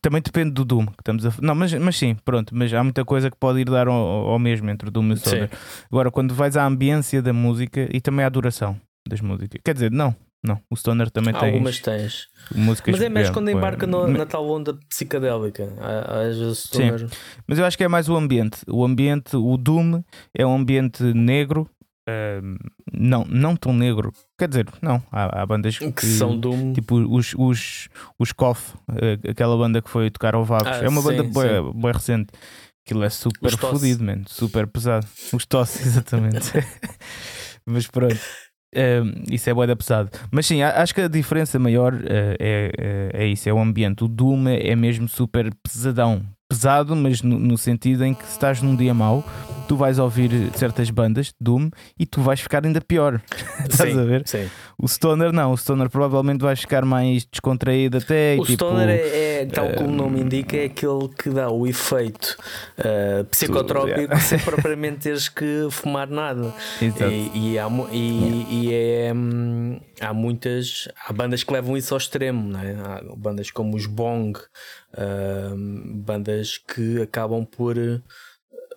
Também depende do Doom que estamos a Não, mas, mas sim, pronto, mas há muita coisa que pode ir dar ao, ao mesmo entre o Doom e o. Agora, quando vais à ambiência da música e também à duração das músicas, quer dizer, não, não, o Stoner também tem. Algumas tens. Músicas mas é mais quando embarca no, na tal onda psicadélica. Às vezes Stoner... Sim. Mas eu acho que é mais o ambiente. O ambiente, o Doom é um ambiente negro. Uh, não, não tão negro. Quer dizer, não. Há, há bandas que, que, são Doom. Tipo os, os, os Koff, uh, aquela banda que foi tocar ao Vagos. Ah, é uma sim, banda boa, boa recente. Aquilo é super fodido, super pesado. Os tosses, exatamente. mas pronto. Uh, isso é boeda pesado. Mas sim, acho que a diferença maior uh, é, é, é, isso: é o ambiente. O Doom é mesmo super pesadão. Pesado, mas no, no, sentido em que se estás num dia mau, tu vais ouvir certas bandas de Doom e tu vais ficar ainda pior. Estás sim, a ver? Sim. O Stoner não, o Stoner provavelmente vai ficar mais descontraído até. O tipo, Stoner é, é tal como o nome indica, é aquele que dá o efeito uh, psicotrópico yeah. sem propriamente teres que fumar nada. Exato. E, e, há, e, e é, hum, há muitas há bandas que levam isso ao extremo, não é? há bandas como os Bong, uh, bandas que acabam por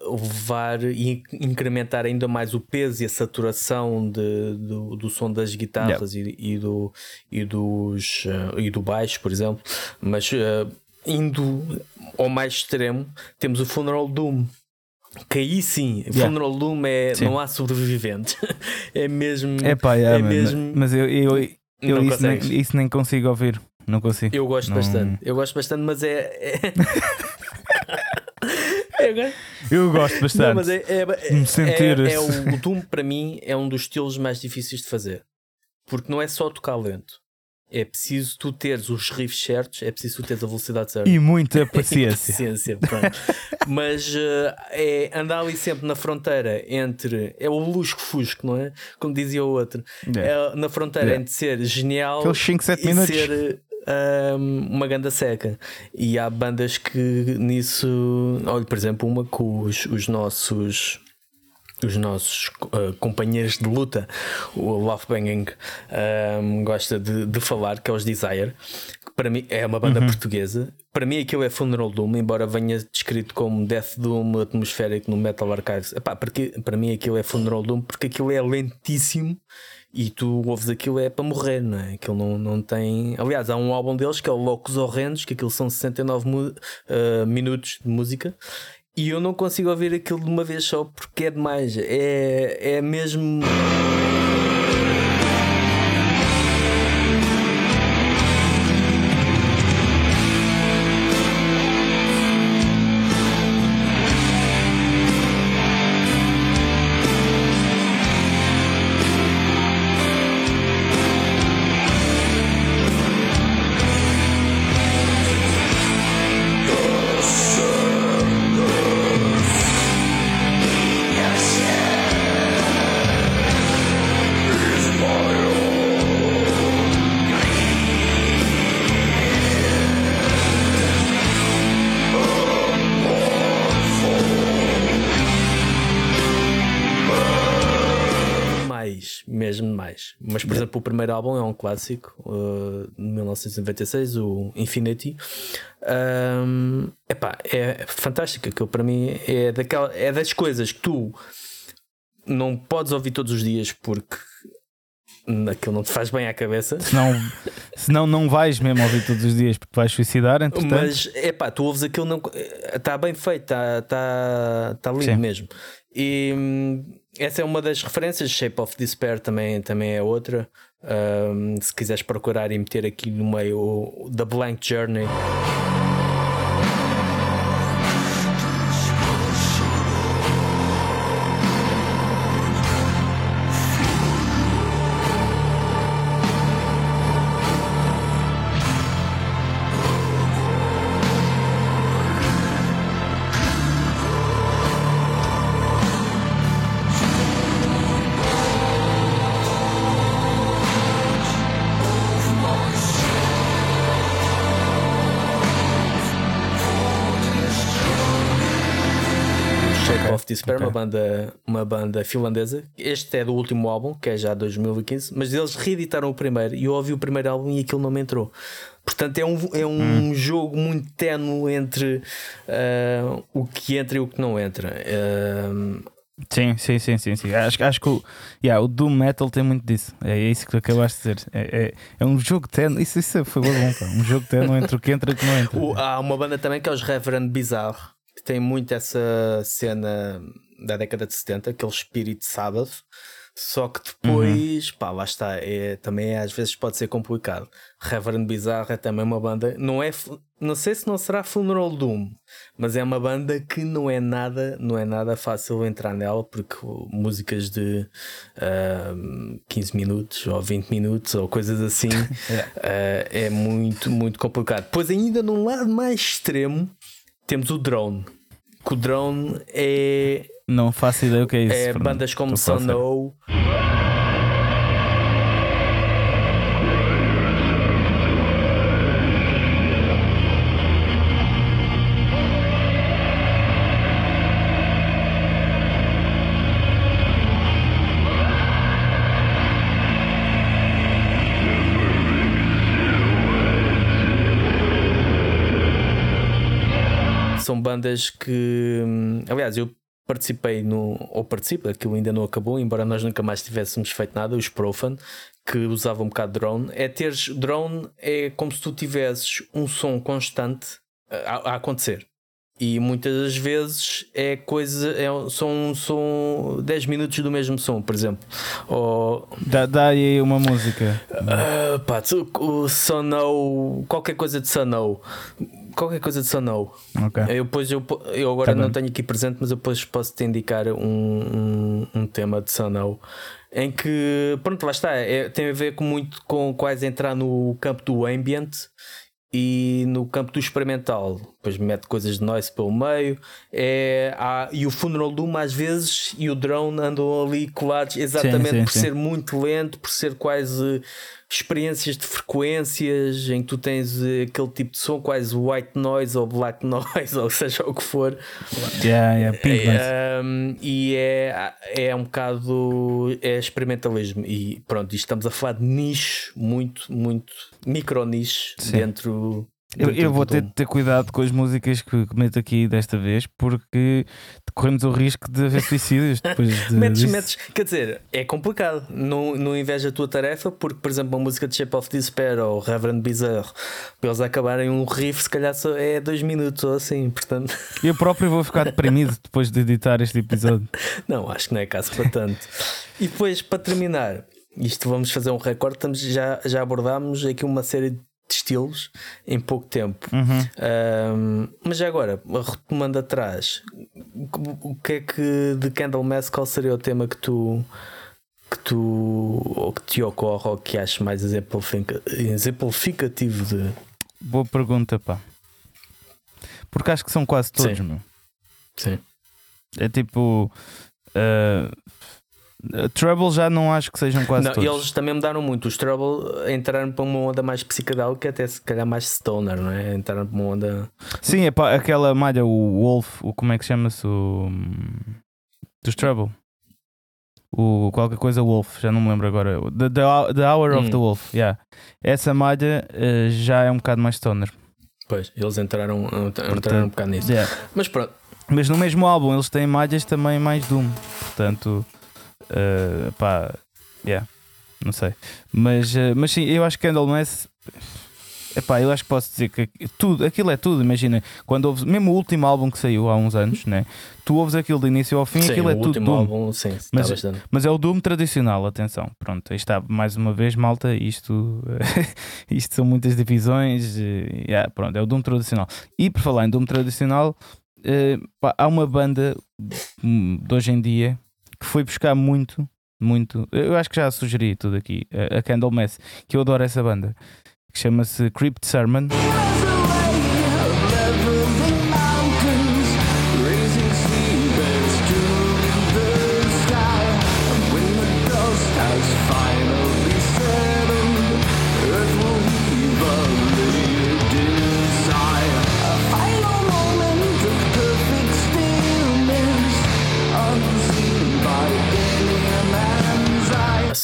levar e incrementar ainda mais o peso e a saturação de, do, do som das guitarras yeah. e, e, do, e, dos, uh, e do baixo, por exemplo. Mas uh, indo ao mais extremo, temos o Funeral Doom. Que aí sim, yeah. Funeral Doom é sim. não há sobreviventes. é mesmo. Epá, yeah, é mesmo. Mas eu, eu, eu, eu isso, nem, isso, nem, consigo ouvir. Não consigo. Eu gosto não... bastante. Eu gosto bastante, mas é... é... Eu gosto bastante. Não, mas é, é, é, sentir é, é o, o Doom para mim é um dos estilos mais difíceis de fazer. Porque não é só tocar lento. É preciso tu teres os riffs certos, é preciso tu teres a velocidade certa. E muita paciência. paciência Mas uh, é andar ali sempre na fronteira entre. É o lusco-fusco, não é? Como dizia o outro. Yeah. É na fronteira yeah. entre ser genial Aqueles 5, 7 e minutos. ser um, uma ganda seca. E há bandas que nisso. Olha, por exemplo, uma com os, os nossos os nossos uh, companheiros de luta, o Love Banging, um, gosta de, de, falar, que é os Desire, que para mim é uma banda uhum. portuguesa. Para mim aquilo é Funeral Doom, embora venha descrito como Death Doom atmosférico no Metal Archives. Epá, porque, para mim aquilo é Funeral Doom porque aquilo é lentíssimo e tu ouves aquilo é para morrer, não é? Aquilo não, não tem. Aliás, há um álbum deles que é o Loucos Horrendos, que aquilo são 69 uh, minutos de música. E eu não consigo ouvir aquilo de uma vez só porque é demais. É, é mesmo. Exemplo, o primeiro álbum é um clássico uh, de 1996, o Infinity. Um, epá, é fantástico. Aquilo para mim é, daquela, é das coisas que tu não podes ouvir todos os dias porque aquilo não te faz bem à cabeça. Senão, senão não vais mesmo ouvir todos os dias porque vais suicidar. Entretanto. Mas é pá, tu ouves aquilo, está bem feito, está tá, tá lindo Sim. mesmo. E hum, essa é uma das referências. Shape of Despair também, também é outra. Um, se quiseres procurar e meter aqui no meio The Blank Journey. Despair, okay. uma, banda, uma banda finlandesa. Este é do último álbum, que é já 2015, mas eles reeditaram o primeiro e eu ouvi o primeiro álbum e aquilo não me entrou. Portanto, é um, é um hum. jogo muito tenue entre uh, o que entra e o que não entra. Uh, Sim, sim, sim, sim, sim. Acho, acho que o, yeah, o Doom Metal tem muito disso. É isso que acabaste de dizer. É, é, é um jogo tenue. Isso, isso foi bom, pá. Um jogo tenue entre o que entra e o que não entra. O, há uma banda também que é os Reverend Bizarre tem muito essa cena da década de 70, aquele espírito sábado. Só que depois, uhum. pá, lá está, é, também é, às vezes pode ser complicado. Reverend Bizarre é também uma banda, não é, não sei se não será Funeral Doom, mas é uma banda que não é nada, não é nada fácil entrar nela, porque músicas de uh, 15 minutos ou 20 minutos ou coisas assim uh, é muito, muito complicado. Pois ainda num lado mais extremo temos o drone que o drone é Não faço ideia o que é isso. É bandas como Sono. Bandas que, hum, aliás, eu participei no, ou participo, aquilo ainda não acabou, embora nós nunca mais tivéssemos feito nada, os Profan, que usavam um bocado de drone. É teres drone, é como se tu tivesses um som constante a, a acontecer. E muitas das vezes é coisa, é, são, são 10 minutos do mesmo som, por exemplo. Ou, dá, dá aí uma música. Uh, pá, o Sonou, qualquer coisa de Sonou qualquer coisa de Sonou. Okay. Eu, depois, eu, eu agora tá não tenho aqui presente, mas eu depois posso te indicar um, um, um tema de Sonou em que, pronto, lá está, é, tem a ver com muito com quase entrar no campo do ambiente e no campo do experimental, depois mete coisas de noise pelo meio, é, há, e o Funeral Doom às vezes e o drone andam ali colados exatamente sim, sim, por sim. ser muito lento, por ser quase experiências de frequências em que tu tens eh, aquele tipo de som, quase white noise ou black noise, ou seja o que for. Yeah, yeah, pink é, um, e é, é um bocado é experimentalismo. E pronto, estamos a falar de nicho, muito, muito micro nicho dentro eu, eu vou ter de ter cuidado com as músicas que, meto aqui desta vez, porque corremos o risco de haver suicídios depois de. metes, metes, quer dizer, é complicado. Não, não inveja a tua tarefa, porque, por exemplo, uma música de Shape of Despair ou Reverend Bizarro, para eles acabarem um riff, se calhar só é dois minutos ou assim, portanto. Eu próprio vou ficar deprimido depois de editar este episódio. não, acho que não é caso para tanto. E depois, para terminar, isto vamos fazer um recorde. Estamos, já, já abordámos aqui uma série de de estilos em pouco tempo. Uhum. Um, mas já agora, retomando atrás, o que é que de Candlemass qual seria o tema que tu que tu ou que te ocorre ou que achas mais exemplificativo de boa pergunta pá porque acho que são quase todos Sim. meu Sim. é tipo uh, Trouble já não acho que sejam quase não, todos. Eles também mudaram muito. Os Trouble entraram para uma onda mais psicodélica, até se calhar mais stoner, não é? Entraram para uma onda. Sim, é pá, aquela malha, o Wolf, o, como é que chama-se? O. Dos Trouble. O qualquer coisa Wolf, já não me lembro agora. The, the, the Hour hum. of the Wolf, yeah. Essa malha uh, já é um bocado mais stoner. Pois, eles entraram, entraram Portanto, um bocado nisso. Yeah. Mas pronto. Mas no mesmo álbum eles têm malhas também mais Doom. Portanto. Uh, pá, yeah, não sei. Mas, uh, mas sim, eu acho que Candlemass. Epá, eu acho que posso dizer que tudo, aquilo é tudo. Imagina, quando ouves, mesmo o último álbum que saiu há uns anos, né? tu ouves aquilo de início ao fim, sim, aquilo é tudo Doom. Álbum, sim, mas, mas é o Doom tradicional, atenção. Pronto, aí está, mais uma vez, malta. Isto, isto são muitas divisões. Yeah, pronto, é o Doom tradicional. E por falar em Doom tradicional, pá, há uma banda de hoje em dia que foi buscar muito, muito. Eu acho que já sugeri tudo aqui, a, a Candlemass, que eu adoro essa banda, que chama-se Crypt Sermon.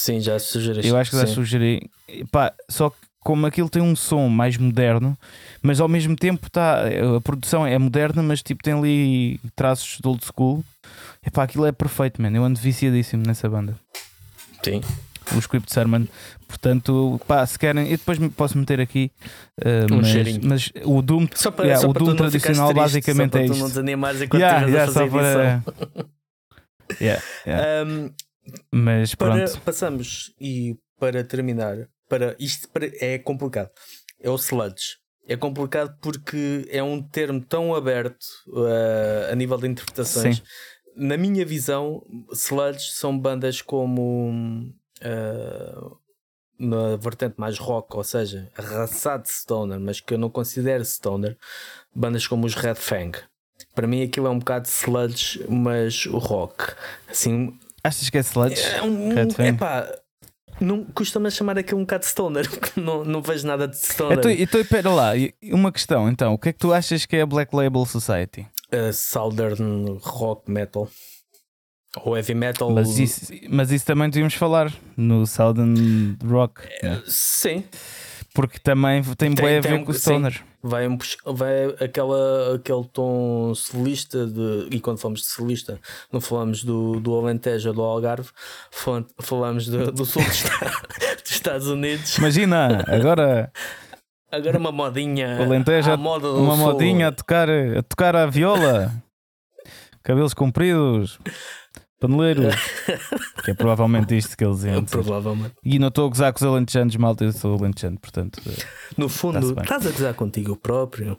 Sim, já sugeriste. Eu acho que já sugeri. Pá, só que como aquilo tem um som mais moderno, mas ao mesmo tempo tá, a produção é moderna, mas tipo tem ali traços de old school. Epá, aquilo é perfeito, mano. Eu ando viciadíssimo nessa banda. Sim. O Script Sermon, portanto, pá, se querem, eu depois posso meter aqui, uh, um mas, mas, o Doom, só para, yeah, só o Doom tradicional triste, basicamente é isto. não desanimares enquanto yeah, yeah, a fazer para... yeah, yeah. Um, mas para, pronto. Passamos e para terminar, para isto é complicado. É o sludge. É complicado porque é um termo tão aberto uh, a nível de interpretações. Sim. Na minha visão, sludge são bandas como uh, na vertente mais rock, ou seja, arrasado de stoner, mas que eu não considero stoner. Bandas como os Red Fang, Para mim aquilo é um bocado sludge, mas o rock. Assim, Achas que é sludge? É um, epá, não custa-me chamar aquilo um bocado de stoner, não, não vejo nada de stoner. Então, então, espera lá, uma questão então: o que é que tu achas que é a Black Label Society? Uh, Southern Rock Metal. Ou heavy metal. Mas isso, mas isso também devíamos falar no Southern Rock. Né? Sim. Porque também tem, tem bem a ver com o Stoner. Sim. Vai, vai aquela, aquele tom solista de, e quando falamos de solista, não falamos do, do Alentejo ou do Algarve, falamos do, do sul dos Estados Unidos. Imagina, agora. Agora uma modinha. Alentejo, moda uma modinha a tocar, a tocar a viola, cabelos compridos. Paneleiro. que é provavelmente isto que eles dizem. Provavelmente. E não estou a gozar com os alentejanos, malta, eu sou alentejano, portanto. Eh, no fundo, estás a gozar contigo próprio.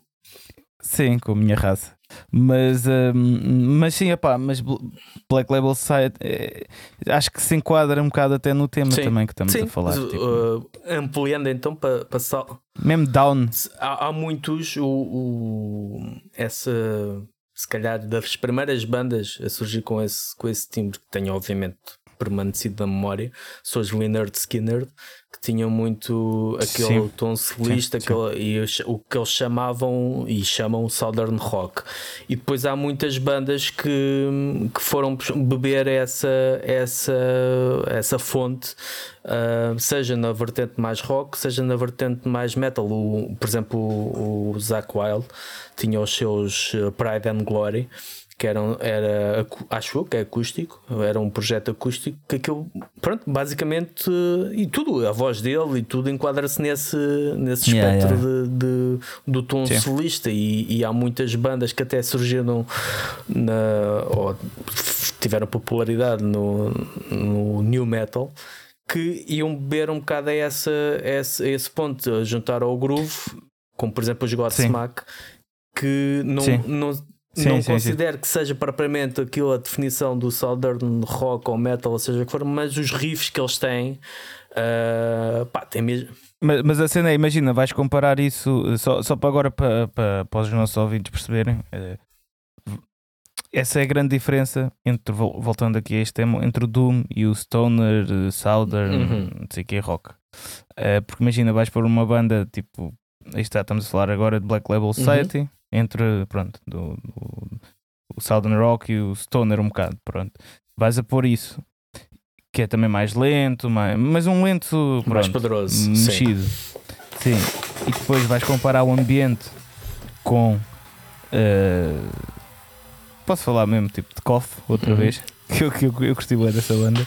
Sim, com a minha raça. Mas, um, mas sim, epá, mas Black Label Side é, acho que se enquadra um bocado até no tema sim, também que estamos sim. a falar. Mas, tipo... uh, ampliando então para passar. Mesmo down. Há, há muitos o, o, essa se calhar das primeiras bandas a surgir com esse, com esse timbre que tenho obviamente permanecido na memória são os Leonard Skinner que tinham muito aquele sim. tom solista sim, sim. e o que eles chamavam e chamam Southern Rock e depois há muitas bandas que, que foram beber essa, essa, essa fonte uh, seja na vertente mais rock seja na vertente mais metal o, por exemplo o, o Zach Wild tinha os seus uh, Pride and Glory que era, era acho eu que é acústico, era um projeto acústico que aquilo, pronto, basicamente, e tudo, a voz dele e tudo enquadra-se nesse, nesse yeah, espectro yeah. De, de, do tom Sim. solista. E, e, há muitas bandas que até surgiram na, ou tiveram popularidade no, no New Metal que iam beber um bocado a, essa, a esse, a esse ponto, a juntar ao groove, como por exemplo os Godsmack, que não, não Sim, não sim, considero sim. que seja propriamente aquilo a definição do Southern Rock ou Metal, ou seja que for, mas os riffs que eles têm, uh, pá, tem mesmo. Mas, mas a cena é, imagina, vais comparar isso só, só para agora para, para, para os nossos ouvintes perceberem. Uh, essa é a grande diferença entre, voltando aqui a este tema, entre o Doom e o Stoner, Southern, uhum. não sei o que, rock. Uh, porque imagina, vais para uma banda tipo, aí está, estamos a falar agora de Black Label uhum. Society. Uhum entre, pronto, do, do, o Southern Rock e o Stoner um bocado, pronto. Vais a pôr isso, que é também mais lento, mais, mas um lento, pronto, mais poderoso, mexido. Sim. E depois vais comparar o ambiente com... Uh, posso falar mesmo, tipo, de Cough, outra uhum. vez, que eu, que eu, eu bem dessa banda.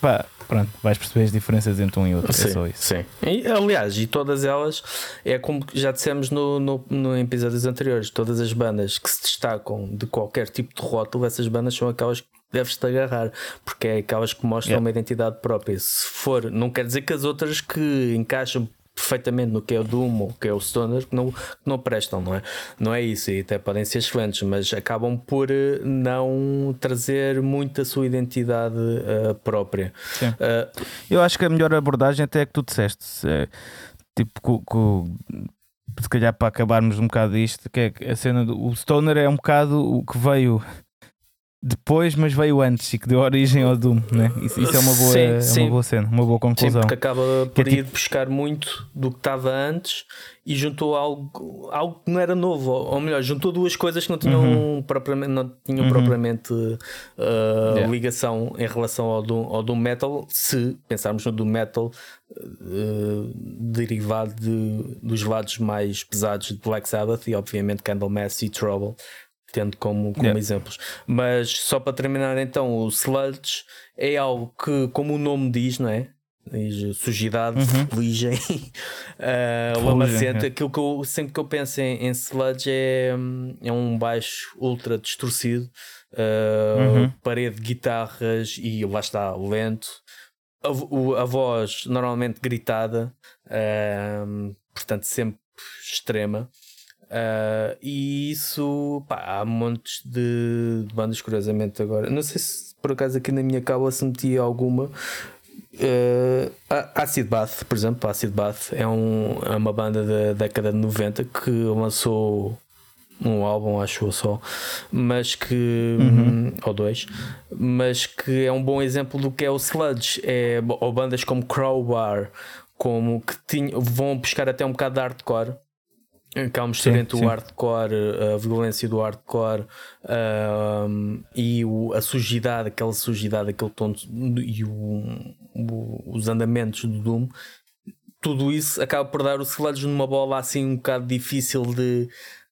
Pá, pronto, vais perceber as diferenças entre um e outro. É sim, é só isso. Sim. E, aliás, e todas elas, é como já dissemos no, no, no episódios anteriores, todas as bandas que se destacam de qualquer tipo de rótulo, essas bandas são aquelas que deves-te agarrar, porque é aquelas que mostram yeah. uma identidade própria. Se for, não quer dizer que as outras que encaixam perfeitamente no que é o Doom ou que é o Stoner que não, não prestam, não é? Não é isso, e até podem ser excelentes, mas acabam por eh, não trazer muito a sua identidade uh, própria. Uh, Eu acho que a melhor abordagem até é que tu disseste, tipo, com, com, se calhar para acabarmos um bocado disto, que é a cena do o Stoner é um bocado o que veio depois, mas veio antes e que deu origem ao Doom, né? Isso, isso é, uma boa, sim, é sim. uma boa cena, uma boa conclusão. Sim, porque acaba por é ir tipo... buscar muito do que estava antes e juntou algo, algo que não era novo, ou melhor, juntou duas coisas que não tinham uhum. propriamente, não tinham uhum. propriamente uh, yeah. ligação em relação ao Doom, ao Doom Metal, se pensarmos no Doom Metal uh, derivado de, dos lados mais pesados de Black Sabbath e obviamente Candlemass e Trouble tendo como, como yeah. exemplos. Mas só para terminar, então, o sludge é algo que, como o nome diz, não é? Diz sujidade, uhum. fuligem, uh, lamacento. É. Aquilo que eu sempre que eu penso em, em sludge é, é um baixo ultra distorcido, uh, uhum. parede de guitarras e lá está, lento. A, o, a voz normalmente gritada, uh, portanto, sempre extrema. Uh, e isso, pá, há montes de, bandas, curiosamente, agora. Não sei se por acaso aqui na minha cábula se metia alguma. Uh, Acid Bath, por exemplo, Acid Bath é, um, é uma banda da década de 90 que lançou um álbum, acho eu só, mas que. Uhum. ou dois, mas que é um bom exemplo do que é o sludge. É, ou bandas como Crowbar, como que tinham, vão buscar até um bocado de hardcore. Que há um mistura entre o hardcore, a violência do hardcore um, e o, a sujidade, aquela sujidade, aquele tom e o, o, os andamentos do Doom tudo isso acaba por dar o sludge numa bola assim um bocado difícil de,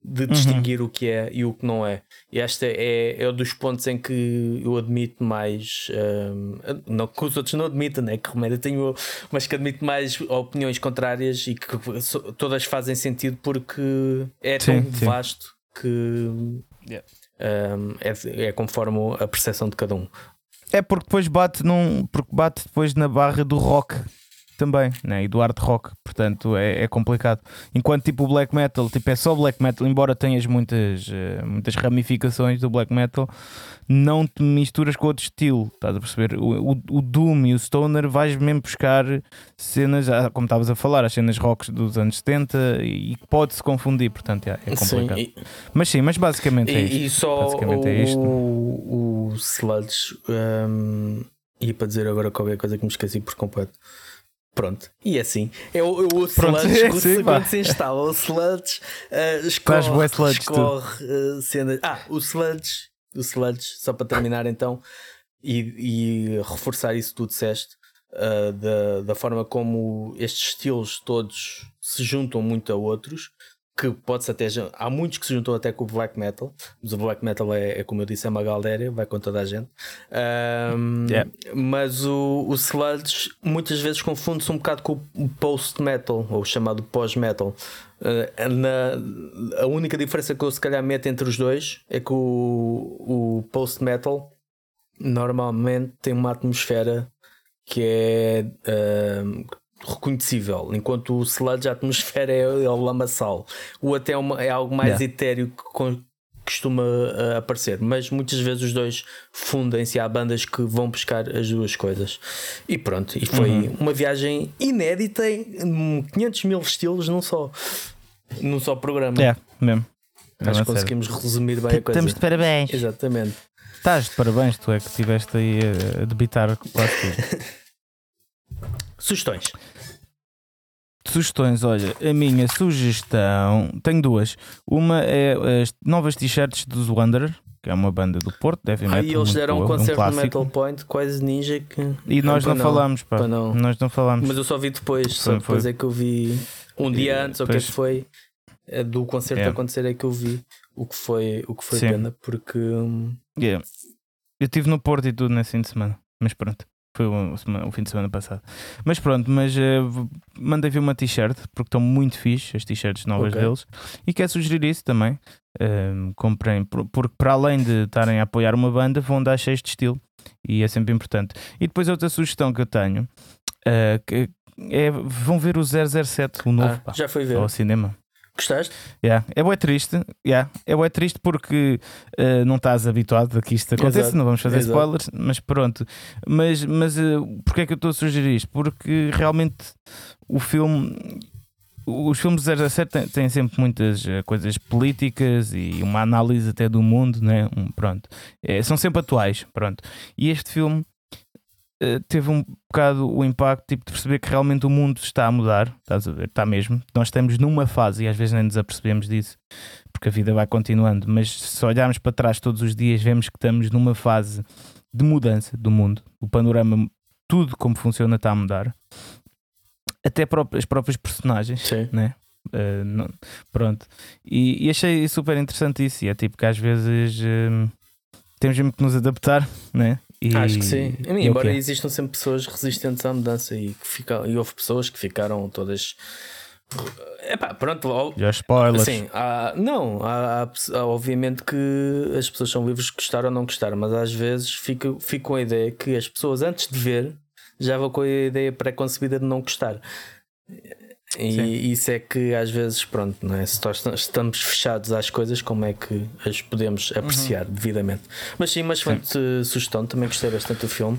de uhum. distinguir uhum. o que é e o que não é. E este é, é um dos pontos em que eu admito mais. Um, não que os outros não admitam, né? que remédio tenho, mas que admito mais opiniões contrárias e que todas fazem sentido porque é tão sim, vasto que yeah. um, é, é conforme a percepção de cada um. É porque depois bate num. Porque bate depois na barra do rock também, né? e do hard rock, portanto é, é, complicado. Enquanto tipo o black metal, tipo é só black metal, embora tenhas muitas, uh, muitas ramificações do black metal, não te misturas com outro estilo, estás a perceber? O, o, o Doom e o Stoner vais mesmo buscar cenas, ah, como estavas a falar, as cenas rocks dos anos 70 e pode-se confundir, portanto é, é complicado. Sim, e, mas sim, mas basicamente é isto. E só basicamente o, é isto. o, o Sludge, um, e para dizer agora qualquer coisa que me esqueci por completo. Pronto, e é assim. Eu, eu o Sludge, é assim, quando se instala o Sludge, uh, escorre, sludge, escorre uh, cenas. Ah, o Sludge, o Sludge, só para terminar então, e, e reforçar isso que tu disseste, uh, da, da forma como estes estilos todos se juntam muito a outros que pode-se até. Há muitos que se juntam até com o black metal, mas o black metal é, é como eu disse, é uma galera, vai com toda a gente. Um, yeah. Mas o, o sludge muitas vezes confunde-se um bocado com o post metal, ou chamado pós-metal. Uh, na, a única diferença que eu se calhar meto entre os dois é que o, o post metal normalmente tem uma atmosfera que é. Uh, reconhecível, enquanto o sludge, a atmosfera é, é o lamaçal. O até é, uma, é algo mais yeah. etéreo que costuma uh, aparecer, mas muitas vezes os dois fundem-se. Há bandas que vão buscar as duas coisas. E pronto, e foi uhum. uma viagem inédita em 500 mil estilos num só, num só programa. É, mesmo. Acho que conseguimos resumir bem a coisa. Estamos de parabéns. Exatamente. Estás de parabéns, tu é que estiveste aí a debitar quase tudo. Sugestões. Sugestões, olha, a minha sugestão tenho duas. Uma é as novas t-shirts dos Wanderer, que é uma banda do Porto, devem metal. E eles deram um concerto um no Metal Point, quase ninja. Que... E nós não, não falamos, pá. Não. Nós não falamos. Mas eu só vi depois, só foi, depois foi. é que eu vi um dia antes, ou o que é que foi é do concerto yeah. acontecer, é que eu vi o que foi, o que foi pena, porque. Hum, yeah. Eu estive no Porto e tudo nesse fim de semana, mas pronto. Foi o, o, fim de semana passado. Mas pronto, mas uh, mandei vir uma t-shirt porque estão muito fixe as t-shirts novas okay. deles e quero sugerir isso também. Uh, comprem, porque para além de estarem a apoiar uma banda, vão dar cheios de estilo e é sempre importante. E depois outra sugestão que eu tenho uh, que é vão ver o 007, o novo, ah, já foi ver ao cinema. Gostaste? Yeah. É bem triste, yeah. é bem triste porque uh, não estás habituado a que isto aconteça, Exato. não vamos fazer Exato. spoilers, mas pronto. Mas, mas uh, porquê é que eu estou a sugerir isto? Porque realmente o filme. Os filmes 07 têm, têm sempre muitas uh, coisas políticas e uma análise até do mundo, né? Um, pronto. É, são sempre atuais, pronto. E este filme eh, teve um bocado o impacto tipo, de perceber que realmente o mundo está a mudar, estás a ver? Está mesmo. Nós estamos numa fase e às vezes nem nos apercebemos disso, porque a vida vai continuando, mas se olharmos para trás todos os dias, vemos que estamos numa fase de mudança do mundo. O panorama, tudo como funciona, está a mudar. Até as próprias personagens, Sim. né? Uh, não, pronto, e, e, achei super interessante isso. E é tipo que às vezes uh, temos mesmo que nos adaptar, né? E, Acho que sim. E embora okay. existam sempre pessoas resistentes à mudança e, que fica, e houve pessoas que ficaram todas. Epá, pronto, já spoilers. Sim, há, não, há, há, obviamente que as pessoas são livres de gostar ou não gostar, mas às vezes fico, fico com a ideia que as pessoas antes de ver já vão com a ideia pré-concebida de não gostar. E Sim. isso é que às vezes, pronto, não é? se nós estamos fechados às coisas, como é que as podemos uhum. apreciar uhum. devidamente? Mas sim, uma excelente sim. sugestão, também gostei bastante do filme.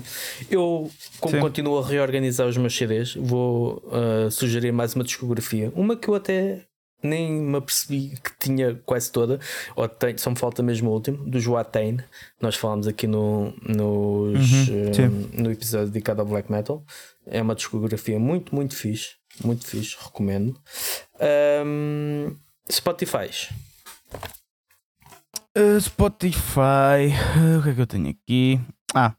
Eu, como sim. continuo a reorganizar os meus CDs, vou uh, sugerir mais uma discografia. Uma que eu até nem me apercebi que tinha quase toda, ou tem, só me falta mesmo o último, do Joatain. Nós falámos aqui no, nos, uhum, um, no episódio dedicado ao black metal. É uma discografia muito, muito fixe. Muito fixe, recomendo. Um, Spotify. Uh, Spotify. Uh, o que é que eu tenho aqui? Ah.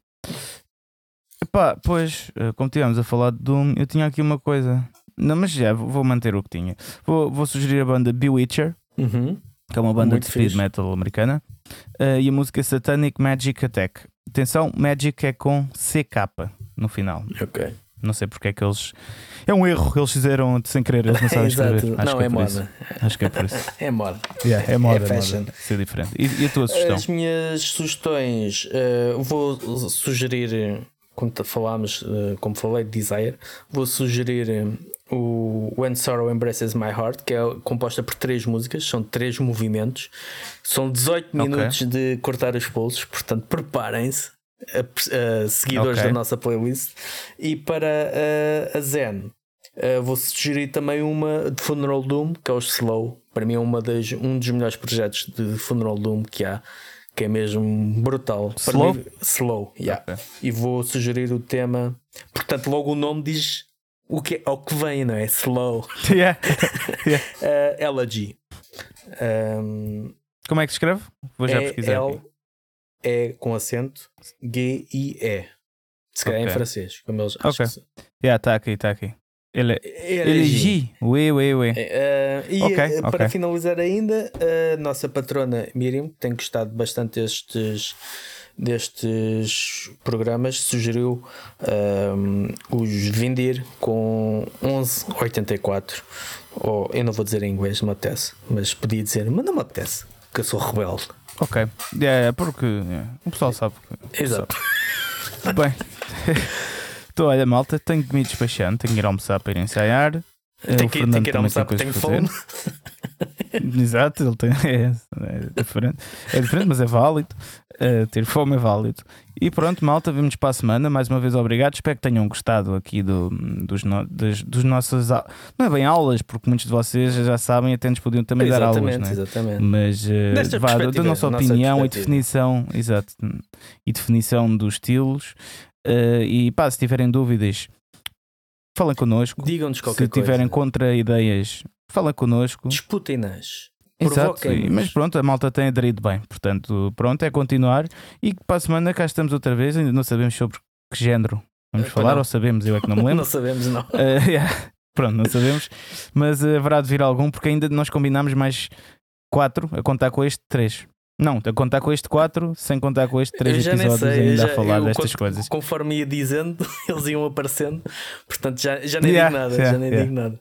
Epá, pois, uh, como estivemos a falar de Doom, eu tinha aqui uma coisa. Não, mas já vou manter o que tinha. Vou, vou sugerir a banda Bewitcher, uhum. que é uma banda Muito de speed metal americana, uh, e a música Satanic Magic Attack. Atenção, Magic é com CK no final. Ok. Não sei porque é que eles. É um erro que eles fizeram sem querer, eles não sabem escrever. Acho não, é, é moda. Acho que é por isso. é moda. Yeah, é moda. É fashion. Moda. Ser diferente. E, e, a tua sugestão? As minhas sugestões, uh, vou sugerir, como falámos, uh, como falei, de Desire, vou sugerir o When Sorrow Embraces My Heart, que é composta por três músicas, são três movimentos, são 18 minutos okay. de cortar os pulsos, portanto preparem-se, seguidores okay. da nossa playlist. E para a Zen, vou sugerir também uma de Funeral Doom, que é o Slow. Para mim é uma das, um dos melhores projetos de Funeral Doom que há. Que é mesmo brutal. Slow? Mim, slow, yeah. Okay. E vou sugerir o tema. Portanto, logo o nome diz o que, ao que vem, não é? Slow. Yeah. yeah. uh, Elegy. Um, Como é que se escreve? Vou já pesquisar. L é com acento G-I-E. Se calhar okay. em francês, como eles Ok. Já, yeah, está aqui, está aqui. Ele, Elegy. Oui, oui, oui. Uh, e okay, para okay. finalizar ainda, a nossa patrona Miriam, que tem gostado bastante destes destes programas sugeriu um, os vender com 11,84 ou eu não vou dizer em inglês, não me apetece mas podia dizer, mas não me apetece que eu sou rebelde ok, é, é porque é, o pessoal sabe que, exato. sabe. bem então olha malta, tenho que me despachar tenho que ir almoçar para ir ensaiar. Tenho que, tenho que ir almoçar porque tenho fome Exato, ele tem, é, é, diferente. É diferente, mas é válido. Uh, ter fome é válido. E pronto, malta, vimos para a semana. Mais uma vez, obrigado. Espero que tenham gostado aqui do, dos, no, dos, dos nossas Não é bem aulas, porque muitos de vocês já sabem, até nos podiam também exatamente, dar aulas. Não é? Exatamente. Mas uh, vá, da nossa opinião e definição, exato, e definição dos estilos. Uh, e pá, se tiverem dúvidas, falem connosco. Digam-nos qualquer Se tiverem coisa. contra ideias, Fala connosco. Disputem-nas. Exato, mas pronto, a malta tem aderido bem. Portanto, pronto, é continuar. E para a semana cá estamos outra vez. Ainda não sabemos sobre que género vamos é, falar, não. ou sabemos, eu é que não me lembro. não sabemos, não. Uh, yeah. Pronto, não sabemos. Mas uh, haverá de vir algum, porque ainda nós combinámos mais quatro, a contar com este, três. Não, a contar com este 4, sem contar com este 3 episódios ainda já, a falar destas coisas. Conforme ia dizendo, eles iam aparecendo, portanto já, já nem yeah, digo nada, yeah, já nem yeah. digo nada.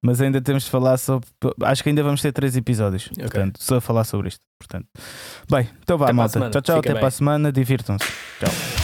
Mas ainda temos de falar sobre. Acho que ainda vamos ter 3 episódios, okay. portanto, só a falar sobre isto. Portanto. Bem, então vá, até malta. Tchau, tchau, Fica até bem. para a semana, divirtam-se. Tchau.